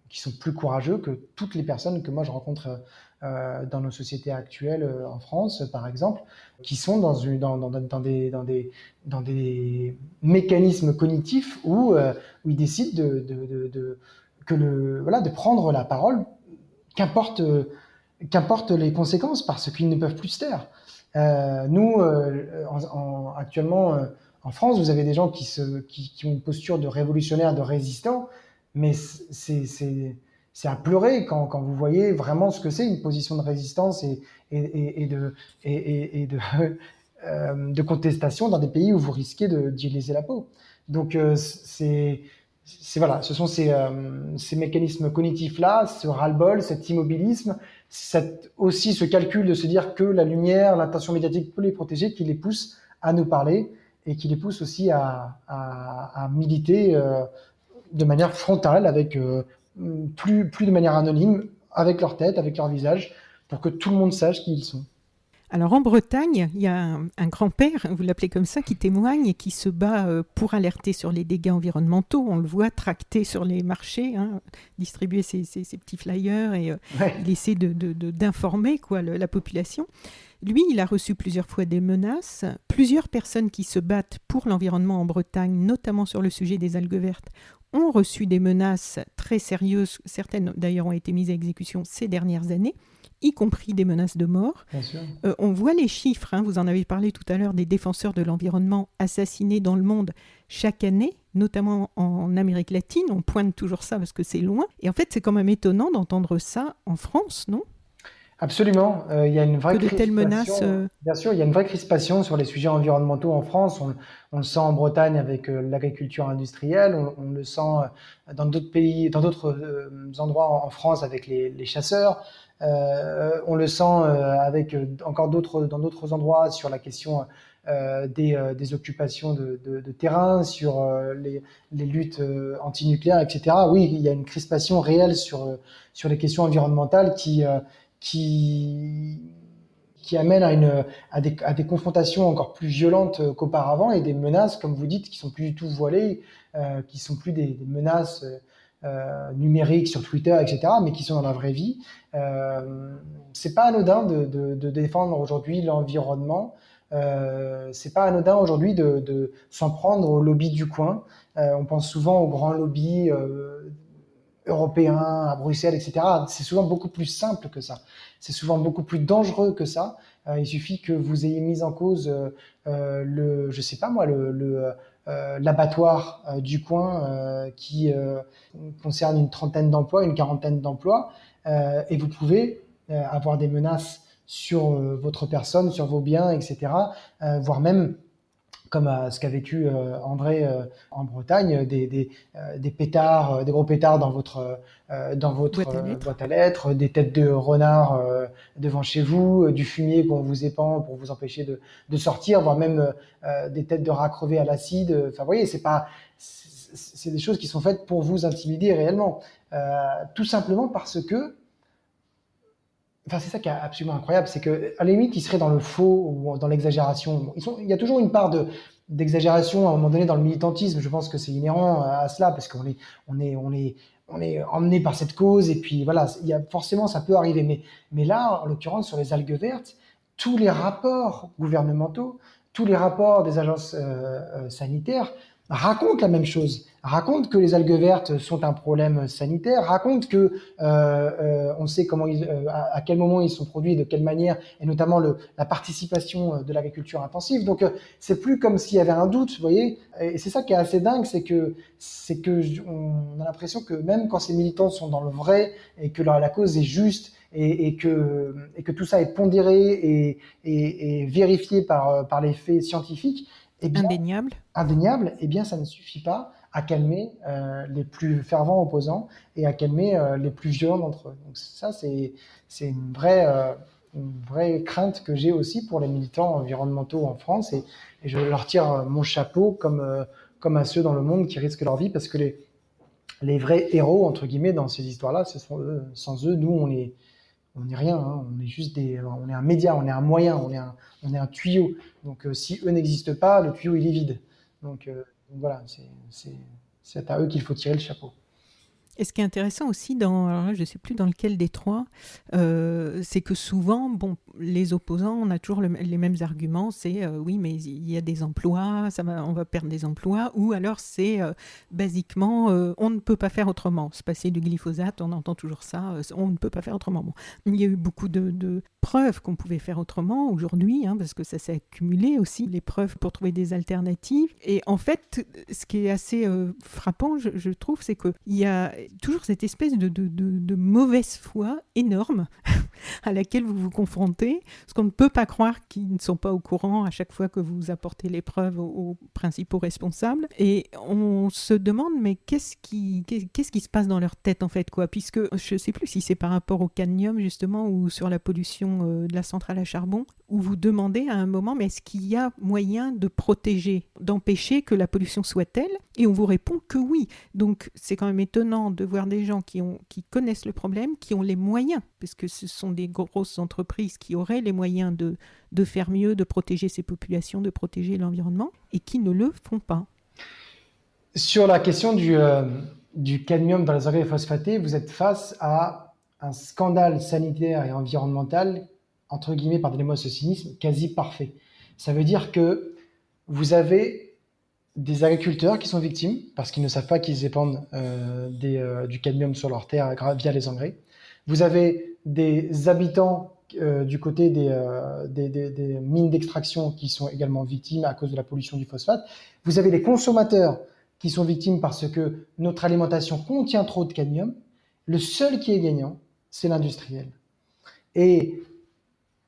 Speaker 2: qui sont plus courageux que toutes les personnes que moi je rencontre dans nos sociétés actuelles euh, en France, par exemple, qui sont dans, une, dans, dans, dans, des, des, dans des mécanismes cognitifs où, euh, ils décident de, de, de, que le, voilà, de prendre la parole, qu'importe qu'importe les conséquences, parce qu'ils ne peuvent plus se taire. Euh, nous, en, actuellement, en France, vous avez des gens qui, se, qui, ont une posture de révolutionnaire, de résistant, mais c'est c'est à pleurer quand, vous voyez vraiment ce que c'est une position de résistance et, de, contestation dans des pays où vous risquez d'y laisser la peau. Donc euh, c'est voilà, ce sont ces, euh, mécanismes cognitifs-là, ce ras-le-bol, cet immobilisme, aussi ce calcul de se dire que la lumière, l'attention médiatique peut les protéger, qui les pousse à nous parler et qui les pousse aussi à militer euh, de manière frontale avec plus, plus de manière anonyme, avec leur tête, avec leur visage, pour que tout le monde sache qui ils sont.
Speaker 1: Alors en Bretagne, il y a un, grand-père, vous l'appelez comme ça, qui témoigne et qui se bat euh, pour alerter sur les dégâts environnementaux. On le voit tracter sur les marchés, hein, distribuer ses, petits flyers et euh, il essaie d'informer quoi la population. Lui, il a reçu plusieurs fois des menaces. Plusieurs personnes qui se battent pour l'environnement en Bretagne, notamment sur le sujet des algues vertes, ont reçu des menaces très sérieuses, certaines d'ailleurs ont été mises à exécution ces dernières années, y compris des menaces de mort. Euh, on voit les chiffres, hein, vous en avez parlé tout à l'heure, des défenseurs de l'environnement assassinés dans le monde chaque année, notamment en Amérique latine. On pointe toujours ça parce que c'est loin. Et en fait, c'est quand même étonnant d'entendre ça en France, non?
Speaker 2: Absolument, euh, il y a une vraie
Speaker 1: que de telles menaces. Euh,
Speaker 2: Bien sûr, il y a une vraie crispation sur les sujets environnementaux en France. On, le sent en Bretagne avec euh, l'agriculture industrielle, on, le sent dans d'autres pays, dans d'autres endroits en, France avec les, chasseurs. on le sent avec encore d'autres dans d'autres endroits sur la question des, occupations de, terrain, sur les, les luttes antinucléaires, etc. Oui, il y a une crispation réelle sur sur les questions environnementales qui qui, amène à, des, confrontations encore plus violentes qu'auparavant et des menaces, comme vous dites, qui sont plus du tout voilées, euh, qui sont plus des, menaces euh, numériques sur Twitter, etc., mais qui sont dans la vraie vie. Euh, c'est pas anodin de, défendre aujourd'hui l'environnement. Euh, c'est pas anodin aujourd'hui de, s'en prendre au lobby du coin. Euh, on pense souvent aux grands lobbies euh, européen, à Bruxelles, etc. C'est souvent beaucoup plus simple que ça. C'est souvent beaucoup plus dangereux que ça. Euh, il suffit que vous ayez mis en cause euh, euh le, je sais pas moi, le, le euh, l'abattoir euh, du coin qui concerne une trentaine d'emplois, une quarantaine d'emplois, et vous pouvez avoir des menaces sur votre personne, sur vos biens, etc., voire même comme ce qu'a vécu euh, André euh, en Bretagne, des, des, euh, des, pétards, des gros pétards dans votre, dans votre boîte à, lettres, des têtes de renard devant chez vous, du fumier qu'on vous épand pour vous empêcher de, de sortir, voire même des têtes de rats crevés à l'acide. Enfin, vous voyez, c'est pas, c'est des choses qui sont faites pour vous intimider réellement, tout simplement parce que Enfin, c'est ça qui est absolument incroyable, c'est que à la limite, ils seraient dans le faux ou dans l'exagération. Il y a toujours une part de d'exagération à un moment donné dans le militantisme. Je pense que c'est inhérent à cela parce qu'on est, emmené par cette cause et puis voilà, il y a forcément ça peut arriver. Mais, là, en l'occurrence, sur les algues vertes, tous les rapports gouvernementaux, tous les rapports des agences euh, euh, sanitaires raconte la même chose, raconte que les algues vertes sont un problème sanitaire, raconte que euh, euh, on sait comment ils, euh, à, quel moment ils sont produits, de quelle manière, et notamment le, la participation de l'agriculture intensive. Donc c'est plus comme s'il y avait un doute, vous voyez. Et c'est ça qui est assez dingue, c'est que c'est que on a l'impression que même quand ces militants sont dans le vrai et que la, la cause est juste et, et, que, et que tout ça est pondéré et, vérifié par, par les faits scientifiques,
Speaker 1: eh indéniable.
Speaker 2: Indéniable, eh bien, ça ne suffit pas à calmer euh, les plus fervents opposants et à calmer euh, les plus violents d'entre eux. Donc ça, c'est une vraie euh, une vraie crainte que j'ai aussi pour les militants environnementaux en France et, je leur tire mon chapeau comme comme à ceux dans le monde qui risquent leur vie parce que les les vrais héros entre guillemets dans ces histoires-là, ce sont eux. Sans eux, nous, on est on n'est rien, hein. on est juste des, on est un média, on est un moyen, on est un, on est un tuyau. Donc si eux n'existent pas, le tuyau il est vide. Donc, voilà, c'est à eux qu'il faut tirer le chapeau.
Speaker 1: Et ce qui est intéressant aussi, dans, je ne sais plus dans lequel des trois, euh, c'est que souvent, bon, les opposants, on a toujours les mêmes arguments. C'est euh, oui, mais il y a des emplois, ça va, on va perdre des emplois, ou alors c'est euh, basiquement, on ne peut pas faire autrement. Se passer du glyphosate, on entend toujours ça, on ne peut pas faire autrement. Bon, il y a eu beaucoup de, preuves qu'on pouvait faire autrement aujourd'hui, hein, parce que ça s'est accumulé aussi les preuves pour trouver des alternatives. Et en fait, ce qui est assez frappant, je, je trouve, c'est qu'il y a toujours cette espèce de, de, mauvaise foi énorme [laughs] à laquelle vous vous confrontez, parce qu'on ne peut pas croire qu'ils ne sont pas au courant à chaque fois que vous apportez les preuves aux, principaux responsables. Et on se demande, mais qu'est-ce qui, qu'est-ce qui se passe dans leur tête en fait, quoi? Puisque je ne sais plus si c'est par rapport au cadmium justement ou sur la pollution euh, de la centrale à charbon, où vous demandez à un moment, mais est-ce qu'il y a moyen de protéger, d'empêcher que la pollution soit telle? Et on vous répond que oui. Donc c'est quand même étonnant de voir des gens qui, ont, qui connaissent le problème, qui ont les moyens, parce que ce sont des grosses entreprises qui auraient les moyens de, de faire mieux, de protéger ces populations, de protéger l'environnement, et qui ne le font pas.
Speaker 2: Sur la question du, euh, du cadmium dans les engrais phosphatés, vous êtes face à un scandale sanitaire et environnemental entre guillemets, pardonnez-moi ce cynisme, quasi parfait. Ça veut dire que vous avez des agriculteurs qui sont victimes parce qu'ils ne savent pas qu'ils épandent euh, euh, du cadmium sur leur terre via les engrais. Vous avez des habitants euh, du côté des, des mines d'extraction qui sont également victimes à cause de la pollution du phosphate. Vous avez les consommateurs qui sont victimes parce que notre alimentation contient trop de cadmium. Le seul qui est gagnant, c'est l'industriel. Et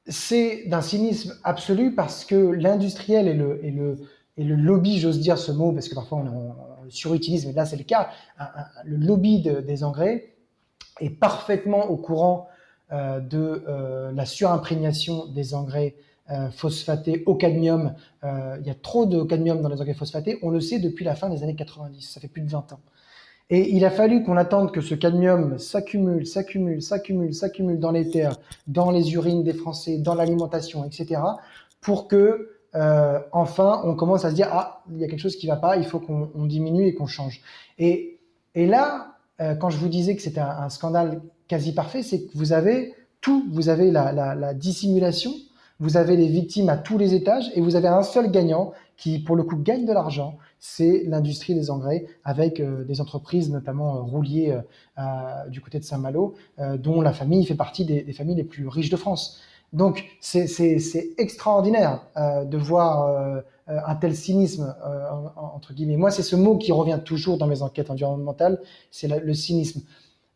Speaker 2: c'est d'un cynisme absolu parce que l'industriel et le, et, le, et le lobby, j'ose dire ce mot, parce que parfois on, le surutilise, mais là c'est le cas, le lobby des engrais est parfaitement au courant euh, de euh, la surimprégnation des engrais euh, phosphatés au cadmium. il y a trop de cadmium dans les engrais phosphatés, on le sait depuis la fin des années 90, ça fait plus de 20 ans. Et il a fallu qu'on attende que ce cadmium s'accumule, s'accumule, s'accumule, s'accumule dans les terres, dans les urines des Français, dans l'alimentation, etc., pour que euh, enfin on commence à se dire ah il y a quelque chose qui va pas, il faut qu'on diminue et qu'on change. Et, et là, euh, quand je vous disais que c'était un, scandale quasi parfait, c'est que vous avez tout, vous avez la, la, la dissimulation, vous avez les victimes à tous les étages et vous avez un seul gagnant qui, pour le coup, gagne de l'argent, c'est l'industrie des engrais, avec euh, des entreprises, notamment euh, Roulier euh, du côté de Saint-Malo, dont la famille fait partie des, des, familles les plus riches de France. Donc c'est extraordinaire de voir un tel cynisme, entre guillemets. Moi, c'est ce mot qui revient toujours dans mes enquêtes environnementales, c'est le cynisme.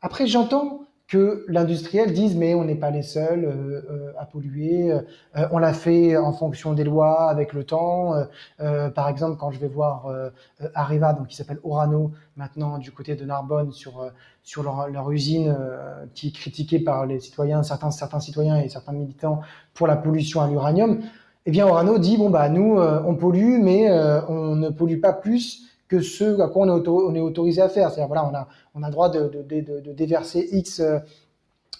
Speaker 2: Après, j'entends que l'industriel dise mais on n'est pas les seuls euh, euh, à polluer, euh, on l'a fait en fonction des lois avec le temps. par exemple, quand je vais voir Arriva, donc qui s'appelle Orano maintenant du côté de Narbonne sur sur leur, leur usine qui est critiquée par les citoyens, certains certains citoyens et certains militants pour la pollution à l'uranium. Eh bien, Orano dit bon bah nous on pollue mais on ne pollue pas plus que ce à quoi on est, autorisé à faire. C'est-à-dire, voilà, on a, on a le droit de, de, déverser X euh,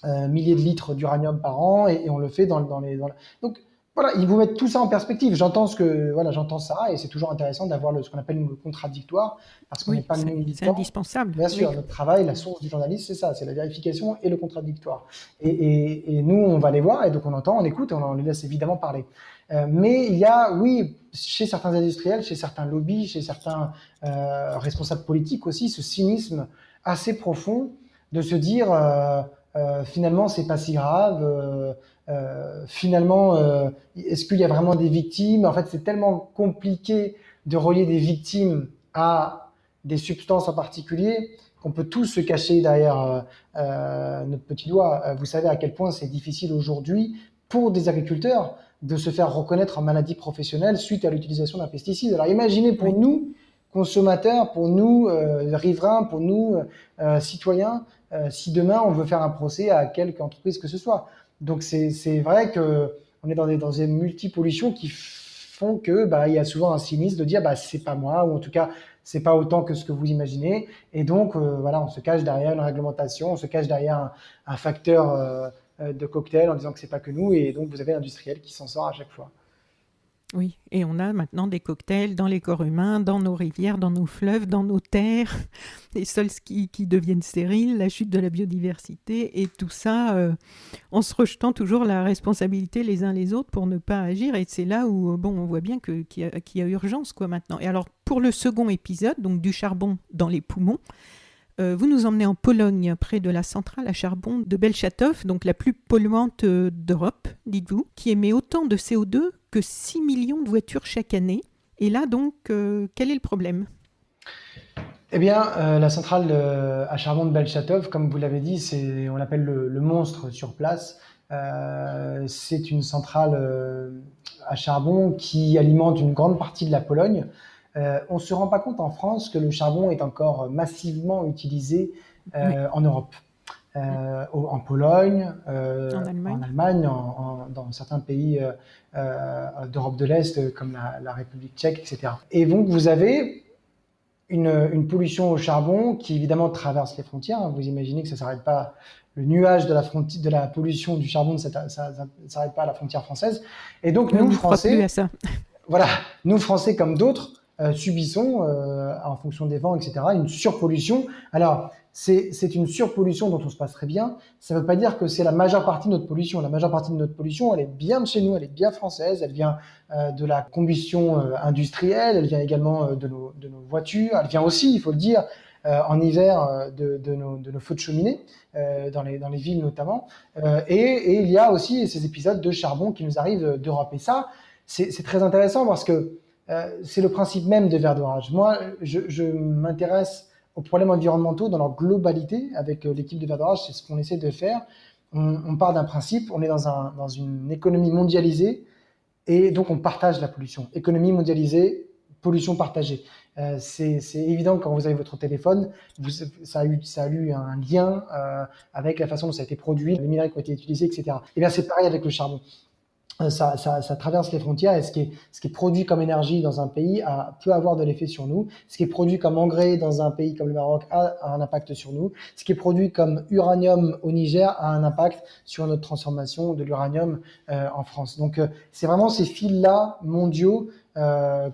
Speaker 2: euh, milliers de litres d'uranium par an et, on le fait dans, dans les. Donc, voilà, ils vous mettent tout ça en perspective. J'entends ce que, voilà, j'entends ça et c'est toujours intéressant d'avoir ce qu'on appelle le contradictoire parce qu'on n'est pas
Speaker 1: militant. C'est indispensable.
Speaker 2: Bien sûr, notre travail, la source du journaliste, c'est ça, c'est la vérification et le contradictoire. Et, et, nous, on va les voir et donc on entend, on écoute et on les laisse évidemment parler. Euh, mais il y a, oui, chez certains industriels, chez certains lobbies, chez certains euh, responsables politiques aussi, ce cynisme assez profond de se dire euh, euh, finalement c'est pas si grave, finalement est-ce qu'il y a vraiment des victimes? En fait, c'est tellement compliqué de relier des victimes à des substances en particulier qu'on peut tous se cacher derrière notre petit doigt. Vous savez à quel point c'est difficile aujourd'hui pour des agriculteurs de se faire reconnaître en maladie professionnelle suite à l'utilisation d'un pesticide. Alors imaginez pour nous, consommateurs, pour nous, euh, riverains, pour nous, euh, citoyens, euh, si demain on veut faire un procès à quelque entreprise que ce soit. Donc c'est vrai que on est dans des, dans des multipollutions qui font que bah, il y a souvent un cynisme de dire bah c'est pas moi ou en tout cas c'est pas autant que ce que vous imaginez et donc voilà on se cache derrière une réglementation on se cache derrière un, un facteur de cocktail en disant que c'est pas que nous et donc vous avez l'industriel qui s'en sort à chaque fois.
Speaker 1: Oui, et on a maintenant des cocktails dans les corps humains, dans nos rivières, dans nos fleuves, dans nos terres, [laughs] les sols qui, qui deviennent stériles, la chute de la biodiversité, et tout ça euh, en se rejetant toujours la responsabilité les uns les autres pour ne pas agir. Et c'est là où bon, on voit bien qu'il y, y, a urgence quoi maintenant. Et alors pour le second épisode, donc du charbon dans les poumons, euh, vous nous emmenez en Pologne, près de la centrale à charbon de Belchatov, donc la plus polluante euh, d'Europe, dites-vous, qui émet autant de CO2 que 6 millions de voitures chaque année. Et là, donc, euh, quel est le problème?
Speaker 2: Eh bien, la centrale à charbon de Belchatov, comme vous l'avez dit, on l'appelle le, monstre sur place. c'est une centrale à charbon qui alimente une grande partie de la Pologne. Euh, on ne se rend pas compte en France que le charbon est encore massivement utilisé euh, en Europe. Euh, en Pologne, en Allemagne, dans certains pays d'Europe de l'Est comme la, République tchèque, etc. Et donc vous avez une, pollution au charbon qui évidemment traverse les frontières. Vous imaginez que ça ne s'arrête pas, le nuage de la, de la pollution du charbon ne s'arrête pas à la frontière française. Et donc nous, Français, [laughs] voilà, nous Français comme d'autres, euh, subissons, euh, en fonction des vents, etc., une surpollution. Alors, c'est une surpollution dont on se passe très bien. Ça ne veut pas dire que c'est la majeure partie de notre pollution. La majeure partie de notre pollution, elle est bien de chez nous, elle est bien française, elle vient euh, de la combustion industrielle, elle vient également de nos, de, nos, voitures, elle vient aussi, il faut le dire, en hiver de, de, nos, de, nos, feux de cheminée, dans, les, dans les villes notamment. Et, et, il y a aussi ces épisodes de charbon qui nous arrivent d'Europe. Et ça, c'est très intéressant parce que euh, c'est le principe même de verdorage. Moi, je, m'intéresse aux problèmes environnementaux dans leur globalité avec euh, l'équipe de verdorage, c'est ce qu'on essaie de faire. on, part d'un principe, on est dans, un, dans une économie mondialisée et donc on partage la pollution. Économie mondialisée, pollution partagée. Euh, c'est évident que quand vous avez votre téléphone, vous, ça, a eu, un lien euh, avec la façon dont ça a été produit, les minerais qui ont été utilisés, etc. Et eh bien c'est pareil avec le charbon. Euh, ça, traverse les frontières et ce qui, est, produit comme énergie dans un pays peut avoir de l'effet sur nous. Ce qui est produit comme engrais dans un pays comme le Maroc a, un impact sur nous. Ce qui est produit comme uranium au Niger a un impact sur notre transformation de l'uranium euh, en France. Donc euh, c'est vraiment ces fils-là mondiaux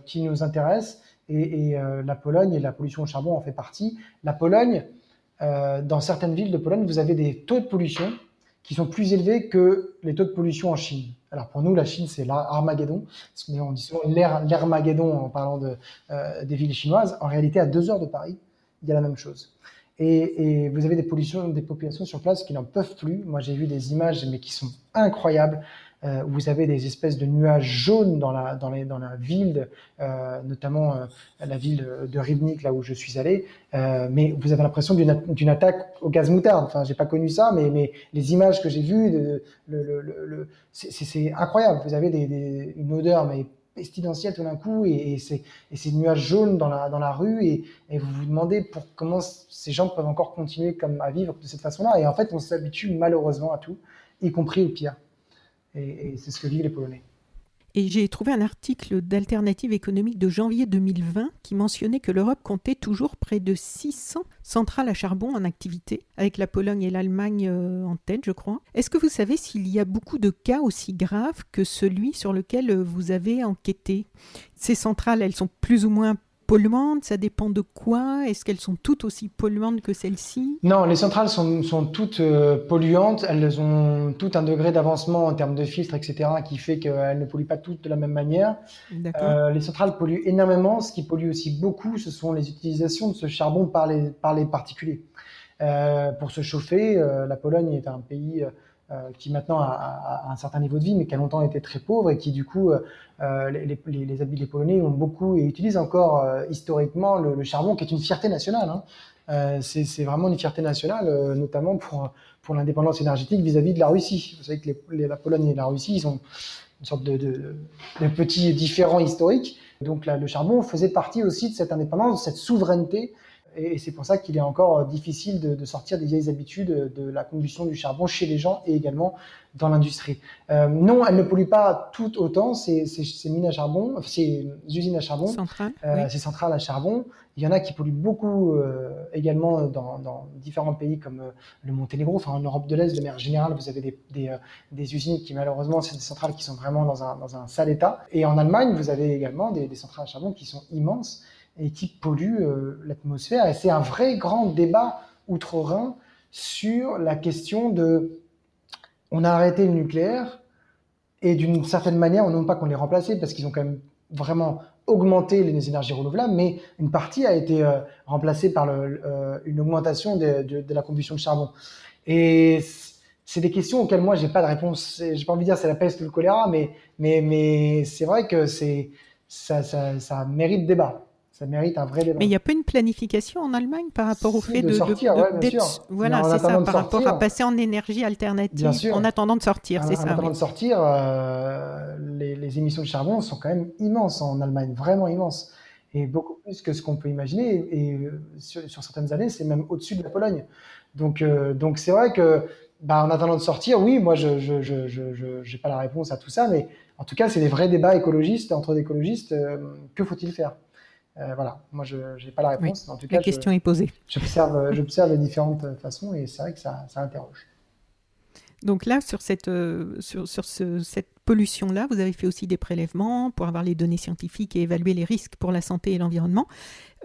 Speaker 2: qui nous intéressent et, et la Pologne et la pollution au charbon en fait partie. La Pologne, dans certaines villes de Pologne, vous avez des taux de pollution qui sont plus élevés que les taux de pollution en Chine. Alors pour nous, la Chine, c'est l'Armageddon. On dit souvent l'Armageddon en parlant euh, des villes chinoises. En réalité, à deux heures de Paris, il y a la même chose. Et, vous avez des populations sur place qui n'en peuvent plus. Moi, j'ai vu des images, mais qui sont incroyables. Euh, vous avez des espèces de nuages jaunes dans la, ville, euh, notamment euh, la ville de Ribnik, là où je suis allé. Mais vous avez l'impression d'une attaque au gaz moutarde. Enfin, j'ai pas connu ça, mais, les images que j'ai vues, c'est incroyable. Vous avez une odeur mais pestilentielle tout d'un coup, et, ces nuages jaunes dans la, rue, et, vous vous demandez pour comment ces gens peuvent encore continuer à vivre de cette façon-là. Et en fait, on s'habitue malheureusement à tout, y compris au pire. Et, c'est ce que vivent les Polonais.
Speaker 1: Et j'ai trouvé un article d'Alternative économique de janvier 2020 qui mentionnait que l'Europe comptait toujours près de 600 centrales à charbon en activité, avec la Pologne et l'Allemagne euh, en tête, je crois. Est-ce que vous savez s'il y a beaucoup de cas aussi graves que celui sur lequel vous avez enquêté? Ces centrales, elles sont plus ou moins polluantes Ça dépend de quoi? Est-ce qu'elles sont toutes aussi polluantes que celles-ci?
Speaker 2: Non, les centrales sont, sont toutes euh, polluantes. Elles ont tout un degré d'avancement en termes de filtres, etc., qui fait qu'elles ne polluent pas toutes de la même manière. Euh, les centrales polluent énormément. Ce qui pollue aussi beaucoup, ce sont les utilisations de ce charbon par les, par les particuliers. Euh, pour se chauffer, la Pologne est un pays qui maintenant a, un certain niveau de vie, mais qui a longtemps été très pauvre et qui du coup, euh, euh, les, les, les, les, Polonais ont beaucoup et utilisent encore historiquement le, charbon, qui est une fierté nationale. Hein. c'est vraiment une fierté nationale, notamment pour, pour l'indépendance énergétique vis-à-vis de la Russie. Vous savez que la Pologne et la Russie, ils ont une sorte de, de, de petits différents historiques. Donc le charbon faisait partie aussi de cette indépendance, de cette souveraineté et c'est pour ça qu'il est encore euh, difficile de, sortir des vieilles habitudes de la combustion du charbon chez les gens et également dans l'industrie. Euh, non, elles ne polluent pas toutes autant ces, mines à charbon, ces usines à charbon, euh, ces centrales à charbon. Il y en a qui polluent beaucoup également dans, différents pays comme le Monténégro, enfin en Europe de l'Est de manière générale, vous avez des, usines qui malheureusement, c'est des centrales qui sont vraiment dans un, sale état. Et en Allemagne, vous avez également des centrales à charbon qui sont immenses et qui pollue euh, l'atmosphère. Et c'est un vrai grand débat outre-Rhin sur la question de on a arrêté le nucléaire et d'une certaine manière, non pas qu'on les remplacé parce qu'ils ont quand même vraiment augmenté les énergies renouvelables, mais une partie a été euh, remplacée par euh, une augmentation de, la combustion de charbon. Et c'est des questions auxquelles moi j'ai pas de réponse. J'ai pas envie de dire c'est la peste ou le choléra, mais c'est vrai que ça mérite débat ça mérite un vrai débat.
Speaker 1: Mais il n'y a pas une planification en Allemagne par rapport au fait de,
Speaker 2: sortir,
Speaker 1: voilà, c'est ça, par rapport à passer en énergie alternative en attendant de sortir, c'est ça.
Speaker 2: En attendant de sortir, euh, les, émissions de charbon sont quand même immenses en Allemagne, vraiment immenses, et beaucoup plus que ce qu'on peut imaginer. Et euh, sur, certaines années, c'est même au-dessus de la Pologne. Donc, euh, donc c'est vrai que, bah, en attendant de sortir, oui, moi, je, je, je, je, pas la réponse à tout ça, mais en tout cas, c'est des vrais débats écologistes entre écologistes. que faut-il faire? Euh, voilà, moi je n'ai pas la réponse.
Speaker 1: en tout cas, la question est posée.
Speaker 2: J'observe, j'observe les différentes façons et c'est vrai que ça, ça interroge.
Speaker 1: Donc là, sur cette, euh, sur, sur ce, cette pollution-là, vous avez fait aussi des prélèvements pour avoir les données scientifiques et évaluer les risques pour la santé et l'environnement.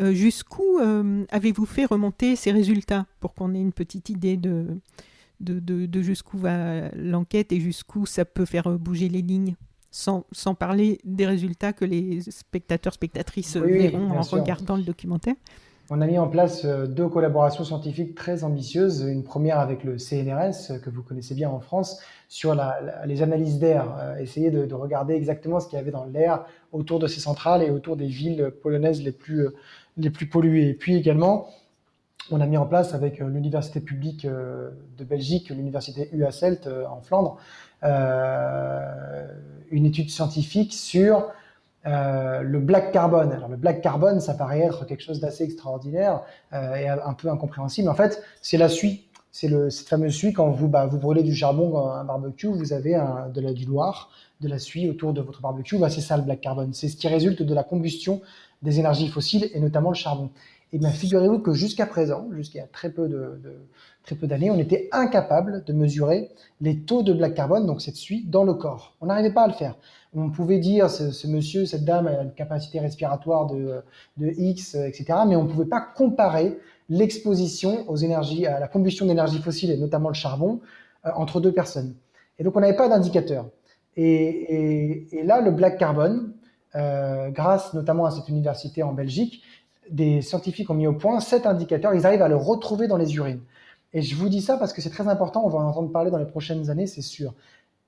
Speaker 1: Euh, jusqu'où avez-vous fait remonter ces résultats pour qu'on ait une petite idée de, de, de, de jusqu'où va l'enquête et jusqu'où ça peut faire bouger les lignes? Sans, sans, parler des résultats que les spectateurs, spectatrices verront en regardant le documentaire.
Speaker 2: On a mis en place euh, deux collaborations scientifiques très ambitieuses. Une première avec le CNRS, que vous connaissez bien en France, sur la, les analyses d'air. Euh, essayer de, de, regarder exactement ce qu'il y avait dans l'air autour de ces centrales et autour des villes polonaises les plus, euh, les plus polluées. Et puis également on a mis en place avec l'université publique de Belgique, l'université UASELT en Flandre, une étude scientifique sur le black carbone. Alors le black carbone, ça paraît être quelque chose d'assez extraordinaire et un peu incompréhensible. En fait, c'est la suite c'est cette fameuse suie quand vous, bah, vous brûlez du charbon un barbecue, vous avez de la, du noir, de la suie autour de votre barbecue. Bah, c'est ça le black carbon. C'est ce qui résulte de la combustion des énergies fossiles et notamment le charbon. Et bien figurez-vous que jusqu'à présent, jusqu'à très peu de, très peu d'années, on était incapable de mesurer les taux de black carbone, donc cette suie, dans le corps. On n'arrivait pas à le faire. On pouvait dire ce, monsieur, cette dame a une capacité respiratoire de, de X, etc. Mais on ne pouvait pas comparer l'exposition aux énergies, à la combustion d'énergie fossile et notamment le charbon euh, entre deux personnes. Et donc on n'avait pas d'indicateur. Et, là, le black carbone, euh, grâce notamment à cette université en Belgique, des scientifiques ont mis au point cet indicateur. Ils arrivent à le retrouver dans les urines. Et je vous dis ça parce que c'est très important. On va en entendre parler dans les prochaines années, c'est sûr.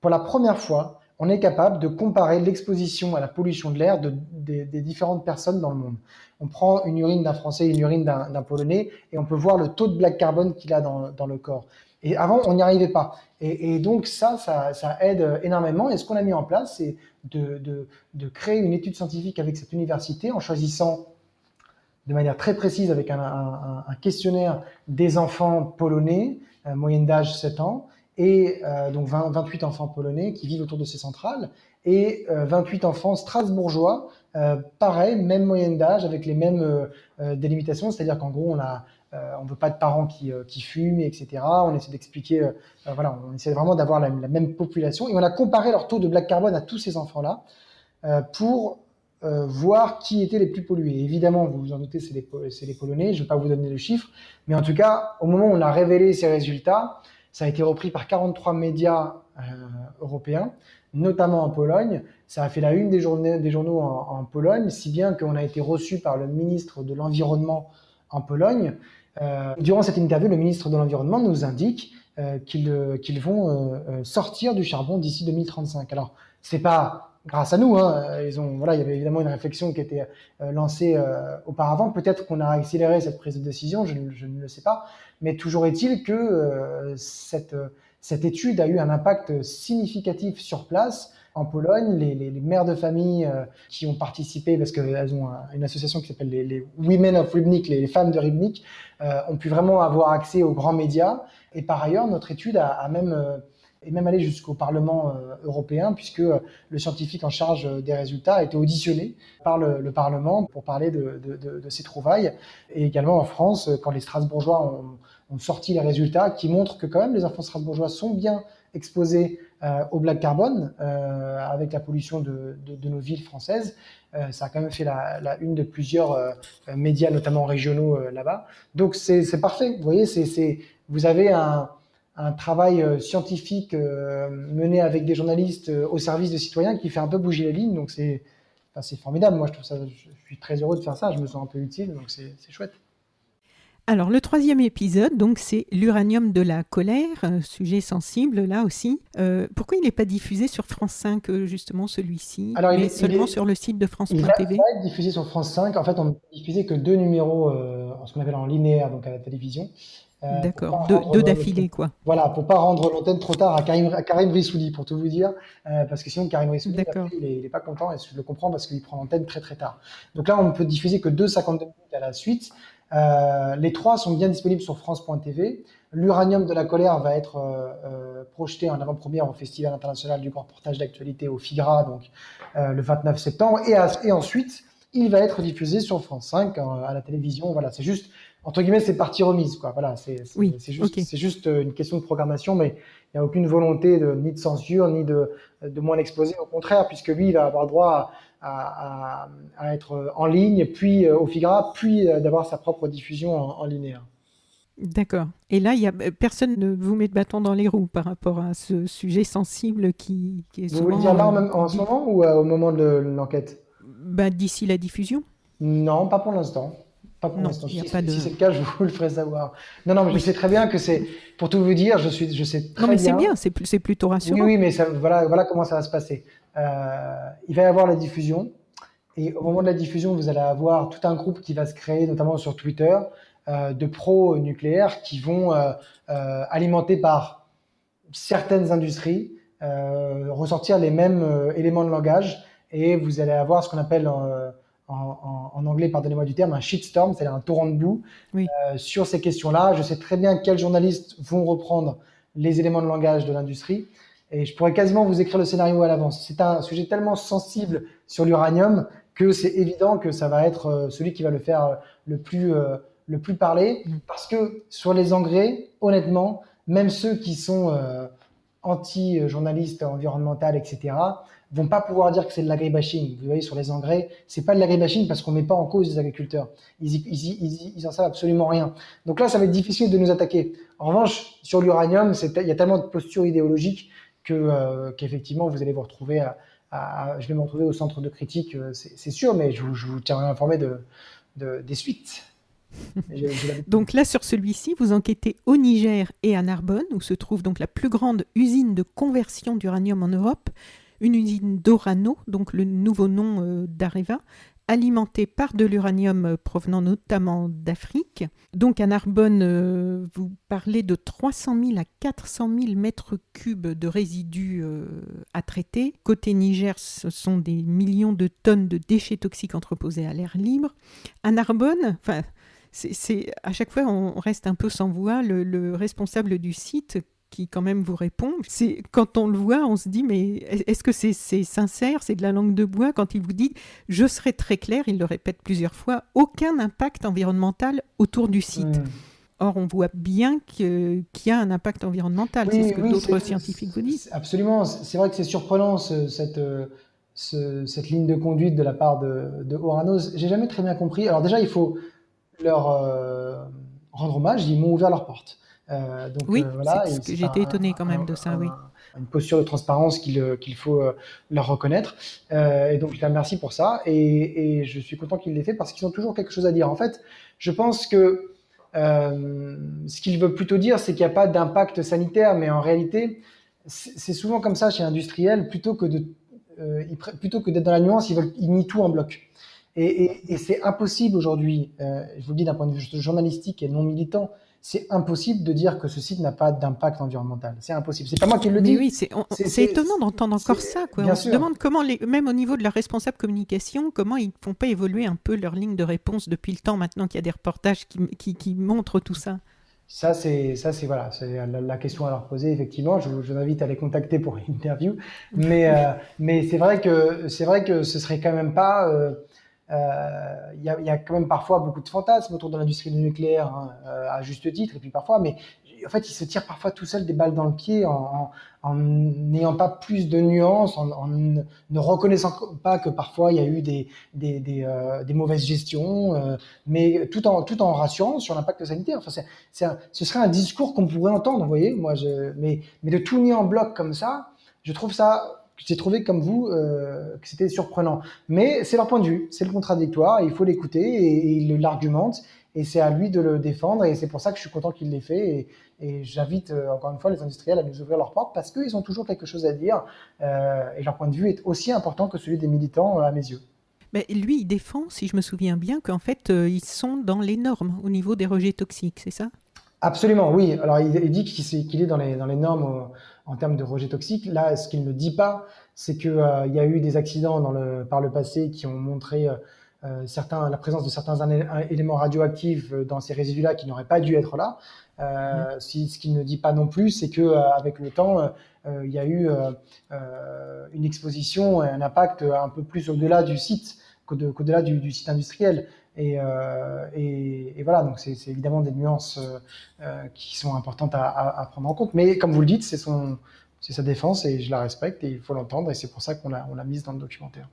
Speaker 2: Pour la première fois, on est capable de comparer l'exposition à la pollution de l'air de, des différentes personnes dans le monde. On prend une urine d'un Français une urine d'un Polonais et on peut voir le taux de black carbone qu'il a dans, dans, le corps. Et avant, on n'y arrivait pas. Et, et donc ça, ça, ça, aide énormément. Et ce qu'on a mis en place, c'est de, de, de, créer une étude scientifique avec cette université en choisissant de manière très précise avec un, un, un questionnaire des enfants polonais, euh, moyenne d'âge 7 ans, et euh, donc 20, 28 enfants polonais qui vivent autour de ces centrales et 28 euh, enfants strasbourgeois, euh, pareil, même moyenne d'âge, avec les mêmes délimitations, c'est-à-dire qu'en gros, on a on veut pas de parents qui, qui fument, etc. On essaie d'expliquer, voilà, on essaie vraiment d'avoir la, même population. Et on a comparé leur taux de black carbone à tous ces enfants-là pour voir qui étaient les plus pollués. Évidemment, vous vous en doutez, c'est les, les, Polonais. Je ne vais pas vous donner le chiffre, mais en tout cas, au moment où on a révélé ces résultats, ça a été repris par 43 médias euh, européens, notamment en Pologne. Ça a fait la une des, des journaux en, Pologne, si bien qu'on a été reçu par le ministre de l'Environnement en Pologne. Euh, durant cette interview, le ministre de l'Environnement nous indique euh, qu'ils vont sortir du charbon d'ici 2035. Alors, c'est pas grâce à nous. Hein, ils ont, voilà, il y avait évidemment une réflexion qui était euh, lancée euh, auparavant. Peut-être qu'on a accéléré cette prise de décision, je, je, ne le sais pas. Mais toujours est-il que euh, cette, cette étude a eu un impact significatif sur place. En Pologne, les, les, les mères de famille qui ont participé, parce qu'elles ont une association qui s'appelle les, les, Women of Rybnik, les, femmes de Rybnik, ont pu vraiment avoir accès aux grands médias. Et par ailleurs, notre étude a, a même et même aller jusqu'au Parlement euh, européen, puisque euh, le scientifique en charge euh, des résultats a été auditionné par le, Parlement pour parler de, de, ces trouvailles. Et également en France, quand les Strasbourgeois ont, sorti les résultats qui montrent que quand même les enfants strasbourgeois sont bien exposés au black carbone avec la pollution de, nos villes françaises. ça a quand même fait la, une de plusieurs médias, notamment régionaux là-bas. Donc c'est parfait. Vous voyez, vous avez un, un travail euh, scientifique euh, mené avec des journalistes euh, au service de citoyens qui fait un peu bouger les lignes. Donc c'est c'est formidable. Moi, je trouve ça, je suis très heureux de faire ça. Je me sens un peu utile, donc c'est chouette.
Speaker 1: Alors, le troisième épisode, donc, c'est l'uranium de la colère, sujet sensible là aussi. pourquoi il n'est pas diffusé sur France 5, justement, celui-ci? Alors, il est seulement sur le site de France.tv
Speaker 2: Il va diffusé sur France 5. En fait, on ne diffusé que deux numéros, en ce qu'on appelle en linéaire, donc à la télévision.
Speaker 1: Euh, D'accord, deux, d'affilée, quoi.
Speaker 2: Voilà, pour pas rendre l'antenne trop tard à Karim, à Karim Rissouli, pour tout vous dire, euh, parce que sinon Karim Rissouli, il, n'est pas content, et je le comprends parce qu'il prend l'antenne très très tard. Donc là, on ne peut diffuser que 2,52 minutes à la suite. Euh, les trois sont bien disponibles sur France.tv. L'uranium de la colère va être projeté en avant-première au Festival international du reportage d'actualité au FIGRA, donc le 29 septembre, et, et, ensuite il va être diffusé sur France 5 à la télévision. Voilà, c'est juste entre guillemets, c'est partie remise, quoi. Voilà, c'est oui, juste, euh, une question de programmation, mais il n'y a aucune volonté de, ni de censure, ni de, de moins l'exposer. Au contraire, puisque lui, il va avoir droit à, à, être en ligne, puis euh, au FIGRA, puis euh, d'avoir sa propre diffusion en, linéaire.
Speaker 1: D'accord. Et là, y a, personne ne vous met de bâton dans les roues par rapport à ce sujet sensible qui, qui est souvent... Vous
Speaker 2: voulez dire là en, en ce moment ou au moment de l'enquête?
Speaker 1: Bah, D'ici la diffusion
Speaker 2: Non, pas pour l'instant. Si, c'est le cas, je vous le ferai savoir. Non, non, mais je sais très bien que c'est. Pour tout vous dire, je, suis, je sais très
Speaker 1: non,
Speaker 2: mais
Speaker 1: c'est bien, c'est plutôt rassurant.
Speaker 2: Oui, oui mais ça, voilà, voilà comment ça va se passer. Euh, il va y avoir la diffusion. Et au moment de la diffusion, vous allez avoir tout un groupe qui va se créer, notamment sur Twitter, de pro-nucléaires qui vont alimenter par certaines industries ressortir les mêmes éléments de langage et vous allez avoir ce qu'on appelle en, anglais, pardonnez-moi du terme, un shitstorm, c'est-à-dire un torrent de boue sur ces questions-là. Je sais très bien quels journalistes vont reprendre les éléments de langage de l'industrie et je pourrais quasiment vous écrire le scénario à l'avance. C'est un sujet tellement sensible sur l'uranium que c'est évident que ça va être euh, celui qui va le faire euh, le plus, euh, le plus parler. Mm. Parce que sur les engrais, honnêtement, même ceux qui sont anti-journalistes environnementaux, etc., vont pas pouvoir dire que c'est de l'agribashing. Vous voyez, sur les engrais, c'est pas de l'agribashing parce qu'on met pas en cause les agriculteurs. Ils, ils, ils, en savent absolument rien. Donc là, ça va être difficile de nous attaquer. En revanche, sur l'uranium, il y a tellement de postures idéologiques que euh, qu'effectivement vous allez vous retrouver à, je vais me retrouver au centre de critique, euh, c'est sûr, mais je, vous tiendrai informé de, des suites.
Speaker 1: Donc là, sur celui-ci, vous enquêtez au Niger et à Narbonne, où se trouve donc la plus grande usine de conversion d'uranium en Europe, une usine d'Orano, donc le nouveau nom euh, d'Areva, alimenté par de l'uranium euh, provenant notamment d'Afrique. Donc à Narbonne, euh, vous parlez de 300 000 à 400 000 mètres cubes de résidus à traiter. Côté Niger, ce sont des millions de tonnes de déchets toxiques entreposés à l'air libre. À Narbonne, enfin, c'est à chaque fois on reste un peu sans voix. le responsable du site qui quand même vous répond. C'est quand on le voit, on se dit mais est-ce que c'est sincère, c'est de la langue de bois? Quand il vous dit je serai très clair, il le répète plusieurs fois, aucun impact environnemental autour du site. Or, on voit bien qu'il y a un impact environnemental, c'est ce que d'autres scientifiques vous disent.
Speaker 2: Absolument, c'est vrai que c'est surprenant cette, cette ligne de conduite de la part de, de Oranos. J'ai jamais très bien compris. Alors déjà, il faut leur euh, rendre hommage, ils m'ont ouvert leurs portes.
Speaker 1: Euh, donc, oui, euh, j'étais étonné quand même de ça, oui.
Speaker 2: Une posture de transparence qu'il euh, qu'il faut leur reconnaître. et donc, je les remercie pour ça. Et, et je suis content qu'ils l'aient fait parce qu'ils ont toujours quelque chose à dire. En fait, je pense que ce qu'ils veulent plutôt dire, c'est qu'il n'y a pas d'impact sanitaire, mais en réalité, c'est souvent comme ça chez l'industriel, plutôt que de plutôt que d'être dans la nuance, ils veulent ils nient tout en bloc. Et, et, et c'est impossible aujourd'hui, je vous le dis d'un point de vue journalistique et non militant, c'est impossible de dire que ce site n'a pas d'impact environnemental. C'est impossible. C'est pas moi qui le dis.
Speaker 1: oui, c'est étonnant d'entendre encore ça. Quoi. On se demande comment, les, même au niveau de la responsable communication, comment ils ne font pas évoluer un peu leur ligne de réponse depuis le temps maintenant qu'il y a des reportages qui, qui, montrent tout ça.
Speaker 2: Ça, c'est ça, c'est voilà, c'est la, question à leur poser. Effectivement, je, vous invite à les contacter pour une interview. Mais euh, mais c'est vrai que c'est vrai que ce serait quand même pas euh, euh, il y, a, y, a, quand même parfois beaucoup de fantasmes autour de l'industrie du nucléaire, hein, euh, à juste titre, et puis parfois, mais en fait, il se tire parfois tout seul des balles dans le pied en n'ayant pas plus de nuances, en, en, ne reconnaissant pas que parfois il y a eu des, des, des, euh, des mauvaises gestions, euh, mais tout en, tout en rassurant sur l'impact sanitaire. Enfin, c'est, c'est ce serait un discours qu'on pourrait entendre, vous voyez, moi, je, mais, mais de tout nier en bloc comme ça, je trouve ça j'ai trouvé comme vous euh, que c'était surprenant. Mais c'est leur point de vue, c'est le contradictoire, il faut l'écouter et, il l'argumente et c'est à lui de le défendre et c'est pour ça que je suis content qu'il l'ait fait et, j'invite euh, encore une fois les industriels à nous ouvrir leurs portes parce qu'ils ont toujours quelque chose à dire euh, et leur point de vue est aussi important que celui des militants à mes yeux.
Speaker 1: Mais lui, il défend, si je me souviens bien, qu'en fait, ils sont dans les normes au niveau des rejets toxiques, c'est ça?
Speaker 2: Absolument, oui. Alors, il, dit qu'il est dans les, dans les normes en termes de rejet toxique. Là, ce qu'il ne dit pas, c'est qu'il euh, y a eu des accidents dans le, par le passé qui ont montré euh, euh, certains, la présence de certains éléments radioactifs dans ces résidus-là qui n'auraient pas dû être là. Euh, si, ce qu'il ne dit pas non plus, c'est que avec le temps, il y a eu une exposition, un impact un peu plus au-delà du site qu'au-delà du, du, site industriel. Et, et, voilà, donc c'est évidemment des nuances qui sont importantes à, prendre en compte. Mais comme vous le dites, c'est sa défense et je la respecte et il faut l'entendre et c'est pour ça qu'on l'a, mise dans le documentaire.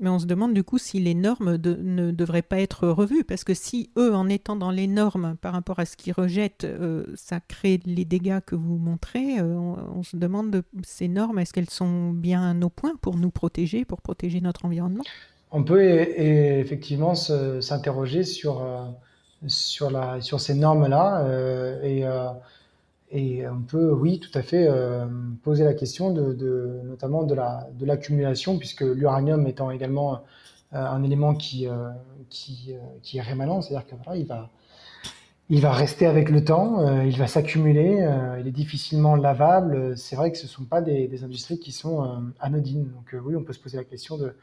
Speaker 1: Mais on se demande du coup si les normes ne devraient pas être revues, parce que si eux, en étant dans les normes par rapport à ce qu'ils rejettent, euh, ça crée les dégâts que vous montrez, euh, on, se demande de, ces normes, est-ce qu'elles sont bien au point pour nous protéger, pour protéger notre environnement?
Speaker 2: On peut effectivement s'interroger sur, euh, sur, ces normes-là et et on peut, oui, tout à fait euh, poser la question de, notamment de la de l'accumulation, puisque l'uranium étant également euh, un élément qui euh, qui, est rémanent, c'est-à-dire que voilà, il va il va rester avec le temps, il va s'accumuler, il est difficilement lavable. C'est vrai que ce ne sont pas des, industries qui sont anodines. Donc oui, on peut se poser la question de,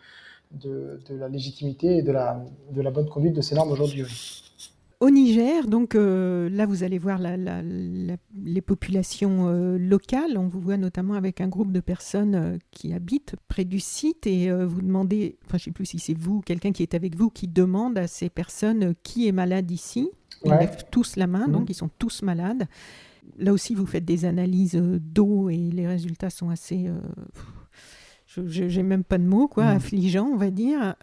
Speaker 2: de, la légitimité et de la, de la bonne conduite de ces normes aujourd'hui.
Speaker 1: Au Niger, donc euh, là, vous allez voir les populations euh, locales. On vous voit notamment avec un groupe de personnes euh, qui habitent près du site et vous demandez, enfin, je ne sais plus si c'est vous, quelqu'un qui est avec vous, qui demande à ces personnes qui est malade ici. Ils lèvent tous la main, donc mhm. ils sont tous malades. Là aussi, vous faites des analyses d'eau et les résultats sont assez je n'ai même pas de mots, quoi, mhm. affligeants, on va dire.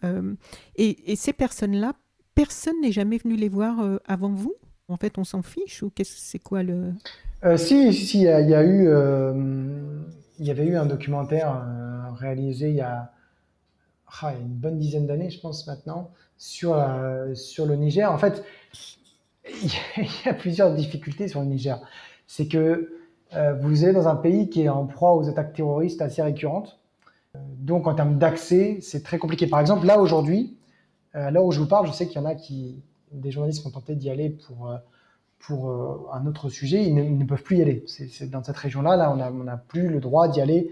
Speaker 1: et, ces personnes-là personne n'est jamais venu les voir euh, avant vous? En fait, on s'en fiche ou qu'est-ce c'est quoi le
Speaker 2: euh, Si, si, il y, a, eu, euh, il y avait eu un documentaire réalisé il y, a, ah, une bonne dizaine d'années, je pense maintenant, sur sur le Niger. En fait, [laughs] il y a plusieurs difficultés sur le Niger. C'est que vous êtes dans un pays qui est en proie aux attaques terroristes assez récurrentes. Donc, en termes d'accès, c'est très compliqué. Par exemple, là, aujourd'hui, euh, là où je vous parle, je sais qu'il y en a qui, des journalistes qui ont tenté d'y aller pour, euh, pour euh, un autre sujet, ils ne, peuvent plus y aller. C'est dans cette région-là, là, on n'a plus le droit d'y aller,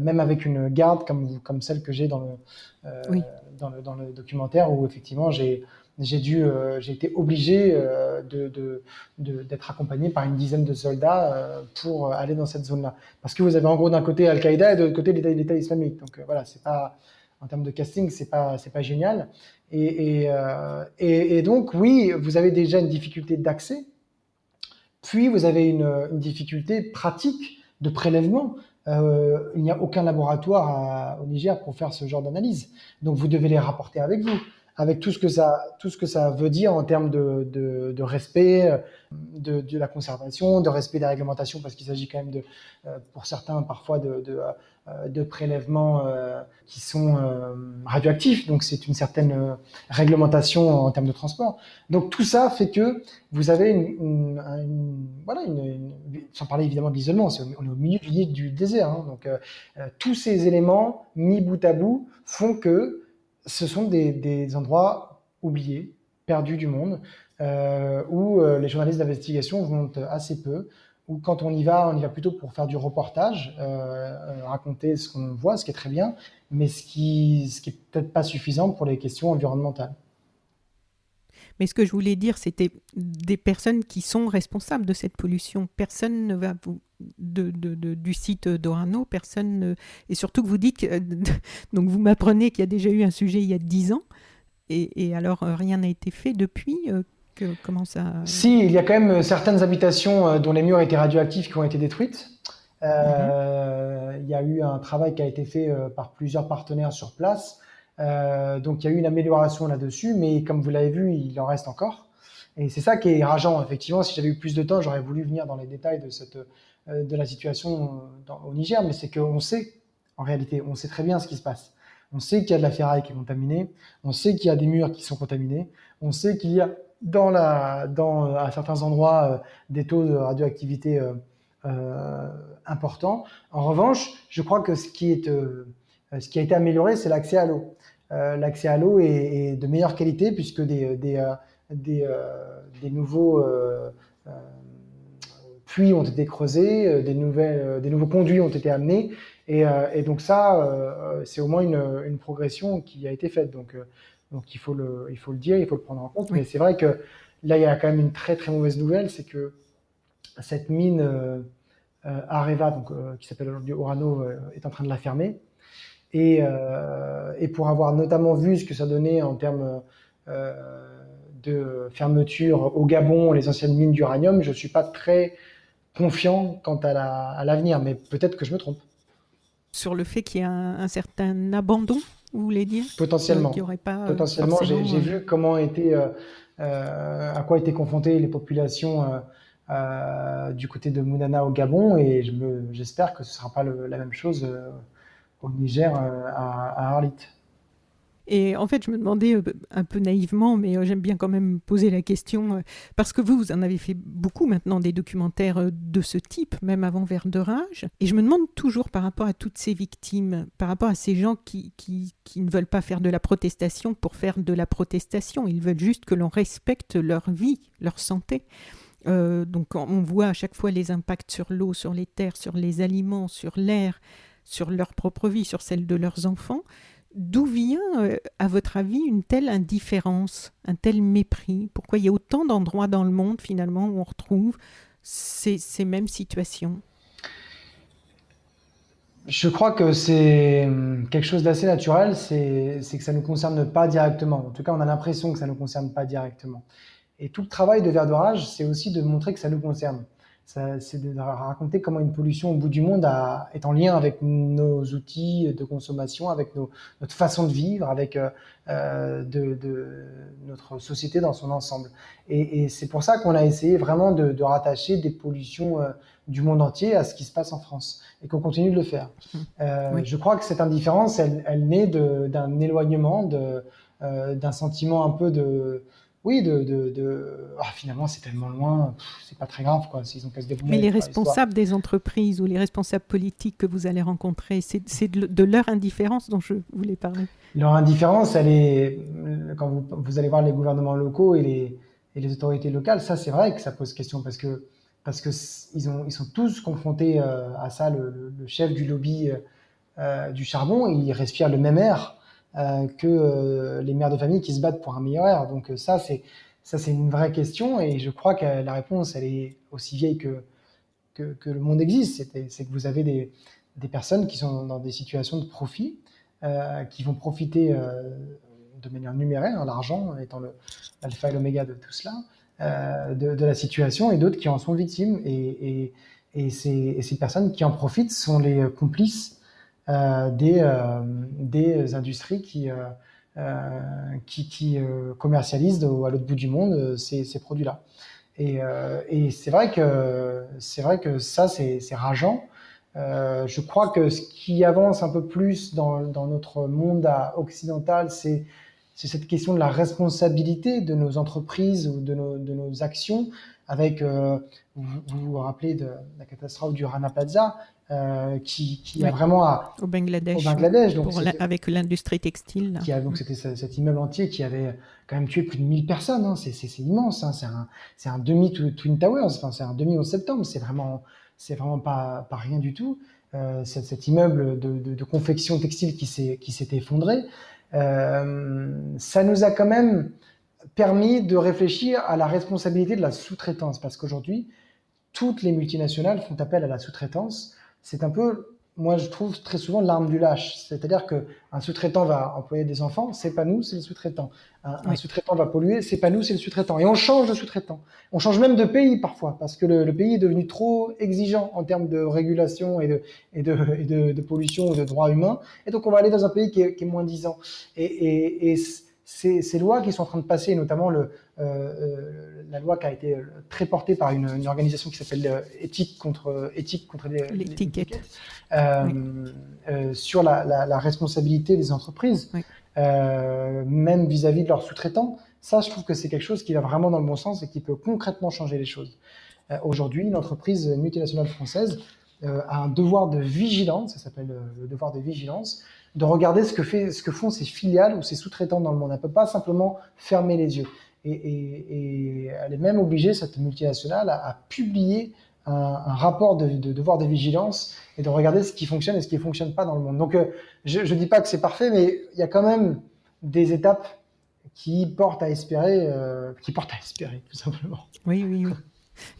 Speaker 2: même avec une garde comme, comme celle que j'ai dans, le dans, le, dans le documentaire, où effectivement j'ai j'ai dû, j'ai été obligé de, d'être accompagné par une dizaine de soldats pour aller dans cette zone-là. Parce que vous avez en gros d'un côté Al-Qaïda et de l'autre côté l'État islamique. Donc voilà, c'est pas en termes de casting, c'est pas c'est pas génial. Euh, et, donc, oui, vous avez déjà une difficulté d'accès, puis vous avez une, difficulté pratique de prélèvement. Euh, il n'y a aucun laboratoire au Niger pour faire ce genre d'analyse. Donc, vous devez les rapporter avec vous avec tout ce que ça, tout ce que ça veut dire en termes de, de, de respect de, de, la conservation, de respect des réglementations, parce qu'il s'agit quand même de, euh, pour certains parfois de, de, euh, prélèvements euh, qui sont radioactifs. Donc c'est une certaine réglementation en termes de transport. Donc tout ça fait que vous avez une, une, voilà, une, sans parler évidemment de l'isolement, on est au milieu du, désert. Hein, donc tous ces éléments mis bout à bout font que ce sont des, endroits oubliés, perdus du monde, euh, où euh, les journalistes d'investigation vont assez peu, où quand on y va, on y va plutôt pour faire du reportage, euh, raconter ce qu'on voit, ce qui est très bien, mais ce qui, ce qui peut-être pas suffisant pour les questions environnementales.
Speaker 1: Mais ce que je voulais dire, c'était des personnes qui sont responsables de cette pollution. Personne ne va vous de, du site d'Orano, personne et surtout que vous dites que, [laughs] donc vous m'apprenez qu'il y a déjà eu un sujet il y a dix ans et, alors euh, rien n'a été fait depuis. Euh, que, comment ça
Speaker 2: Si, il y a quand même certaines habitations euh, dont les murs étaient radioactifs qui ont été détruites. Mhm. Il y a eu un travail qui a été fait par plusieurs partenaires sur place. Donc il y a eu une amélioration là-dessus, mais comme vous l'avez vu, il en reste encore. Et c'est ça qui est rageant. Effectivement, si j'avais eu plus de temps, j'aurais voulu venir dans les détails de cette euh, de la situation au Niger, mais c'est qu'on sait, en réalité, on sait très bien ce qui se passe. On sait qu'il y a de la ferraille qui est contaminée, on sait qu'il y a des murs qui sont contaminés, on sait qu'il y a dans la, dans, à certains endroits euh, des taux de radioactivité euh, importants. En revanche, je crois que ce qui, est, ce qui a été amélioré, c'est l'accès à l'eau. L'accès à l'eau est, de meilleure qualité puisque des, des, des, des nouveaux puits ont été creusés, euh, des, nouvelles, euh, des nouveaux conduits ont été amenés. Et, euh, donc ça, c'est au moins une, progression qui a été faite. Donc, donc il, faut le, il faut le dire, il faut le prendre en compte. Mais c'est vrai que là, il y a quand même une très très mauvaise nouvelle, c'est que cette mine Areva, donc, qui s'appelle aujourd'hui Orano, est en train de la fermer. Et, et, pour avoir notamment vu ce que ça donnait en termes de fermeture au Gabon, les anciennes mines d'uranium, je ne suis pas très confiant quant à l'avenir, mais peut-être que je me trompe.
Speaker 1: Sur le fait qu'il y a un, certain abandon, vous voulez dire?
Speaker 2: Potentiellement. aurait pas Potentiellement, j'ai euh, vu comment était, euh, euh, à quoi étaient confrontées les populations du côté de Mounana au Gabon, et j'espère que ce ne sera pas la même chose au Niger, à, à Arlit.
Speaker 1: Et en fait, je me demandais euh, un peu naïvement, mais euh, j'aime bien quand même poser la question, euh, parce que vous, vous en avez fait beaucoup maintenant des documentaires de ce type, même avant Vers. Et je me demande toujours par rapport à toutes ces victimes, par rapport à ces gens qui, qui, qui ne veulent pas faire de la protestation pour faire de la protestation, ils veulent juste que l'on respecte leur vie, leur santé. donc on voit à chaque fois les impacts sur l'eau, sur les terres, sur les aliments, sur l'air, sur leur propre vie, sur celle de leurs enfants. D'où vient, euh, à votre avis, une telle indifférence, un tel mépris? Pourquoi il y a autant d'endroits dans le monde, finalement, où on retrouve ces, mêmes situations?
Speaker 2: Je crois que c'est quelque chose d'assez naturel, c'est que ça ne nous concerne pas directement. En tout cas, on a l'impression que ça ne nous concerne pas directement. Et tout le travail de Verdorage, c'est aussi de montrer que ça nous concerne c'est de raconter comment une pollution au bout du monde a, est en lien avec nos outils de consommation, avec nos, notre façon de vivre, avec euh, euh de, de, notre société dans son ensemble. Et, et c'est pour ça qu'on a essayé vraiment de, de rattacher des pollutions euh, du monde entier à ce qui se passe en France et qu'on continue de le faire. [laughs] Euh, Je crois que cette indifférence, elle, elle naît d'un éloignement, euh, d'un sentiment un peu de oui, de, de, Ah, finalement, c'est tellement loin, c'est pas très grave, quoi, s'ils ont qu'à se
Speaker 1: Mais les responsables des entreprises ou les responsables politiques que vous allez rencontrer, c'est de, leur indifférence dont je voulais parler.
Speaker 2: Leur indifférence, elle est. Quand vous, vous allez voir les gouvernements locaux et les, et les autorités locales, ça, c'est vrai que ça pose question parce que parce que ils, ont, ils sont tous confrontés euh, à ça. Le, chef du lobby euh, euh, du charbon, il respire le même air que euh, les mères de famille qui se battent pour un meilleur air. Donc euh, ça, c'est ça, c'est une vraie question et je crois que la réponse, elle est aussi vieille que, que, le monde existe. C'est que vous avez des, des, personnes qui sont dans des situations de profit, euh, qui vont profiter euh, de manière numéraire, hein, l'argent étant l'alpha et l'oméga de tout cela, euh, de, la situation, et d'autres qui en sont victimes. Et, et, ces, personnes qui en profitent sont les complices euh, des, euh, des industries qui, euh, commercialisent à l'autre bout du monde ces, produits-là. Et, c'est vrai que c'est vrai que ça c'est rageant. Euh, je crois que ce qui avance un peu plus dans notre monde occidental, c'est cette question de la responsabilité de nos entreprises ou de nos, de nos actions. Avec, euh, vous, vous, vous rappelez de la catastrophe du Rana Plaza, euh, qui, qui a vraiment à,
Speaker 1: au Bangladesh,
Speaker 2: au Bangladesh
Speaker 1: donc avec l'industrie textile.
Speaker 2: Qui a, donc c'était cet immeuble entier qui avait quand même tué plus de 1000 personnes. Hein. C'est immense. Hein. C'est un, c'est un demi Twin Towers. Enfin, c'est un demi au septembre. C'est vraiment, c'est vraiment pas, pas rien du tout. Euh, cet, cet, immeuble de, de, de confection textile qui s'est qui s'est effondré. Euh, ça nous a quand même permis de réfléchir à la responsabilité de la sous-traitance parce qu'aujourd'hui toutes les multinationales font appel à la sous-traitance. C'est un peu, moi je trouve très souvent l'arme du lâche. C'est-à-dire qu'un sous-traitant va employer des enfants, c'est pas nous, c'est le sous-traitant. Un, sous-traitant va polluer, c'est pas nous, c'est le sous-traitant. Et on change de sous-traitant. On change même de pays parfois, parce que le, pays est devenu trop exigeant en termes de régulation et de, et de, et de, de pollution ou de droits humains. Et donc on va aller dans un pays qui est, qui est moins disant. Et, et, et ces, ces, lois qui sont en train de passer, notamment le, euh, euh, la loi qui a été très portée par une, une organisation qui s'appelle euh, Éthique contre éthique contre
Speaker 1: l'étiquette,
Speaker 2: euh, oui. Euh, sur la, la, la, responsabilité des entreprises, oui. même vis-à-vis -vis de leurs sous-traitants. Ça, je trouve que c'est quelque chose qui va vraiment dans le bon sens et qui peut concrètement changer les choses. Aujourd'hui, une entreprise multinationale française a un devoir de vigilance, ça s'appelle le devoir de vigilance, de regarder ce que, fait, ce que font ses filiales ou ses sous-traitants dans le monde. Elle ne peut pas simplement fermer les yeux. Et, et, elle est même obligée, cette multinationale, à, publier un, rapport de, de, devoir de vigilance et de regarder ce qui fonctionne et ce qui ne fonctionne pas dans le monde. Donc, euh, je ne dis pas que c'est parfait, mais il y a quand même des étapes qui portent à espérer, euh, qui portent à espérer, tout simplement.
Speaker 1: Oui, oui, oui.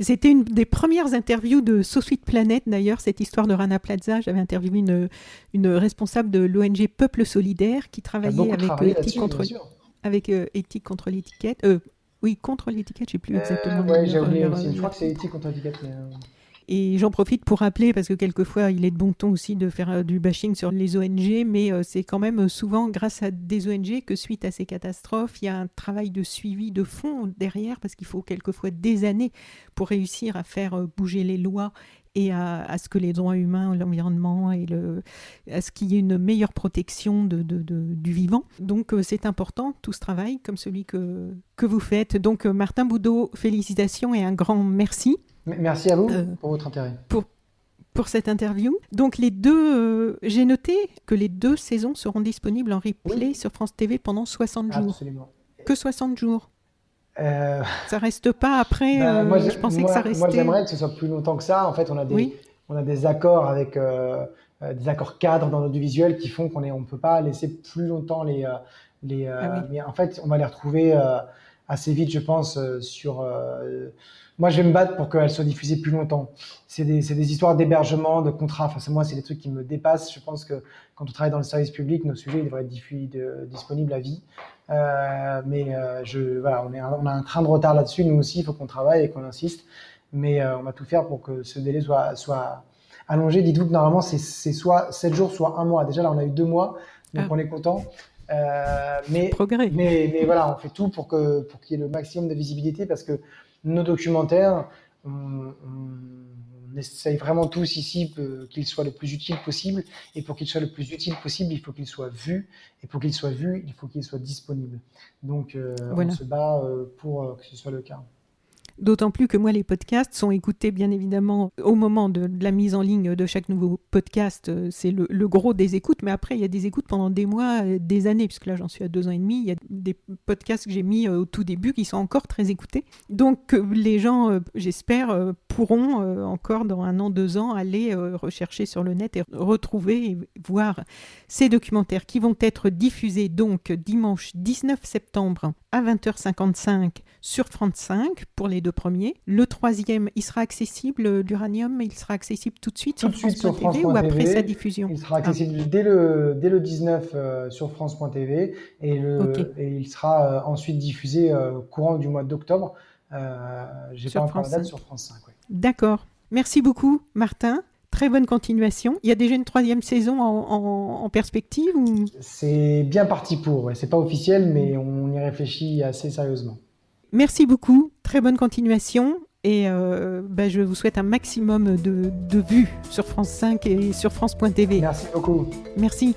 Speaker 1: C'était une des premières interviews de So Sweet Planet, d'ailleurs, cette histoire de Rana Plaza. J'avais interviewé une, une, responsable de l'ONG Peuple Solidaire qui travaillait avec euh, Éthique contre, avec, euh, éthique contre l'étiquette. Euh, oui, contre l'étiquette, je ne sais plus exactement.
Speaker 2: Euh, oui, j'ai oublié aussi. Je crois que c'est éthique contre l'étiquette. Mais...
Speaker 1: Et j'en profite pour rappeler, parce que quelquefois il est de bon ton aussi de faire euh, du bashing sur les ONG, mais euh, c'est quand même souvent grâce à des ONG que suite à ces catastrophes, il y a un travail de suivi de fond derrière, parce qu'il faut quelquefois des années pour réussir à faire euh, bouger les lois et à, ce que les droits humains, l'environnement et le, à ce qu'il y ait une meilleure protection du vivant. Donc c'est important tout ce travail comme celui que, que vous faites. Donc Martin Boudot, félicitations et un grand merci.
Speaker 2: Merci à vous pour votre intérêt.
Speaker 1: Pour, pour cette interview. Donc les deux, j'ai noté que les deux saisons seront disponibles en replay sur France TV pendant 60 jours.
Speaker 2: Absolument.
Speaker 1: Que 60 jours. Euh... Ça reste pas après. [laughs] Bah, euh, je pensais que ça restait.
Speaker 2: Moi, j'aimerais que ce soit plus longtemps que ça. En fait, on a des, on a des accords avec euh, euh, des accords cadres dans l'audiovisuel qui font qu'on est, on peut pas laisser plus longtemps les, les. Ah mais en fait, on va les retrouver assez vite, je pense, sur moi, je vais me battre pour qu'elle soit diffusée plus longtemps. C'est des, des, histoires d'hébergement, de contrats. Enfin, moi, c'est des trucs qui me dépassent. Je pense que quand on travaille dans le service public, nos sujets devraient être diffusés, de, disponibles à vie. Euh, mais euh, je, voilà, on, est, on a un train de retard là-dessus. Nous aussi, il faut qu'on travaille et qu'on insiste. Mais euh, on va tout faire pour que ce délai soit, soit allongé. Dites-vous que normalement, c'est soit 7 jours, soit un mois. Déjà, là, on a eu deux mois, donc ah. on est content.
Speaker 1: Mais, Progrès.
Speaker 2: mais, mais voilà, on fait tout pour que pour qu'il y ait le maximum de visibilité parce que nos documentaires, on, essaye vraiment tous ici qu'ils soient le plus utiles possible. Et pour qu'ils soient le plus utiles possible, il faut qu'ils soient vus. Et pour qu'ils soient vus, il faut qu'ils soient disponibles. Donc, euh, on se bat euh, pour euh, que ce soit le cas.
Speaker 1: D'autant plus que moi, les podcasts sont écoutés bien évidemment au moment de, la mise en ligne de chaque nouveau podcast. Euh, c'est le, gros des écoutes, mais après, il y a des écoutes pendant des mois, euh, des années, puisque là, j'en suis à deux ans et demi. Il y a des podcasts que j'ai mis euh, au tout début qui sont encore très écoutés. Donc, les gens, j'espère, pourront encore dans un an, deux ans aller rechercher sur le net et retrouver et voir ces documentaires qui vont être diffusés donc dimanche 19 septembre à 20h55 sur France 5 pour les deux premiers. Le troisième, il sera accessible, l'uranium, il sera accessible tout de suite
Speaker 2: sur France.tv ou
Speaker 1: après sa diffusion
Speaker 2: Il sera accessible dès, le, dès le 19 euh, sur France.tv et, et il sera euh, ensuite diffusé euh, courant du mois d'octobre. J'ai pas encore la date sur France 5.
Speaker 1: D'accord. Merci beaucoup, Martin. Très bonne continuation. Il y a déjà une troisième saison en, perspective
Speaker 2: C'est bien parti pour. C'est pas officiel, mais on y réfléchit assez sérieusement.
Speaker 1: Merci beaucoup. Très bonne continuation. Et euh, bah, je vous souhaite un maximum de, de vues sur France 5 et sur France.tv.
Speaker 2: Merci beaucoup.
Speaker 1: Merci.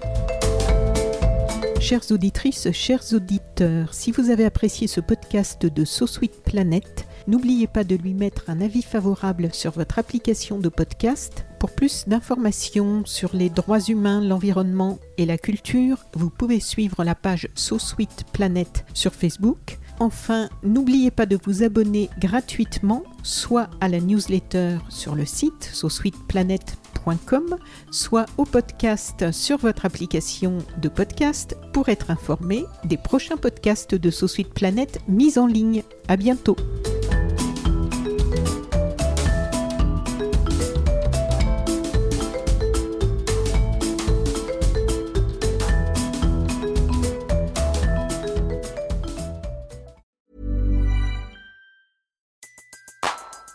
Speaker 1: Chères auditrices, chers auditeurs, si vous avez apprécié ce podcast de So Sweet Planet, n'oubliez pas de lui mettre un avis favorable sur votre application de podcast. Pour plus d'informations sur les droits humains, l'environnement et la culture, vous pouvez suivre la page So Sweet Planet sur Facebook. Enfin, n'oubliez pas de vous abonner gratuitement, soit à la newsletter sur le site sosweetplanet.com, soit au podcast sur votre application de podcast pour être informé des prochains podcasts de So Sweet Planet mis en ligne. À bientôt.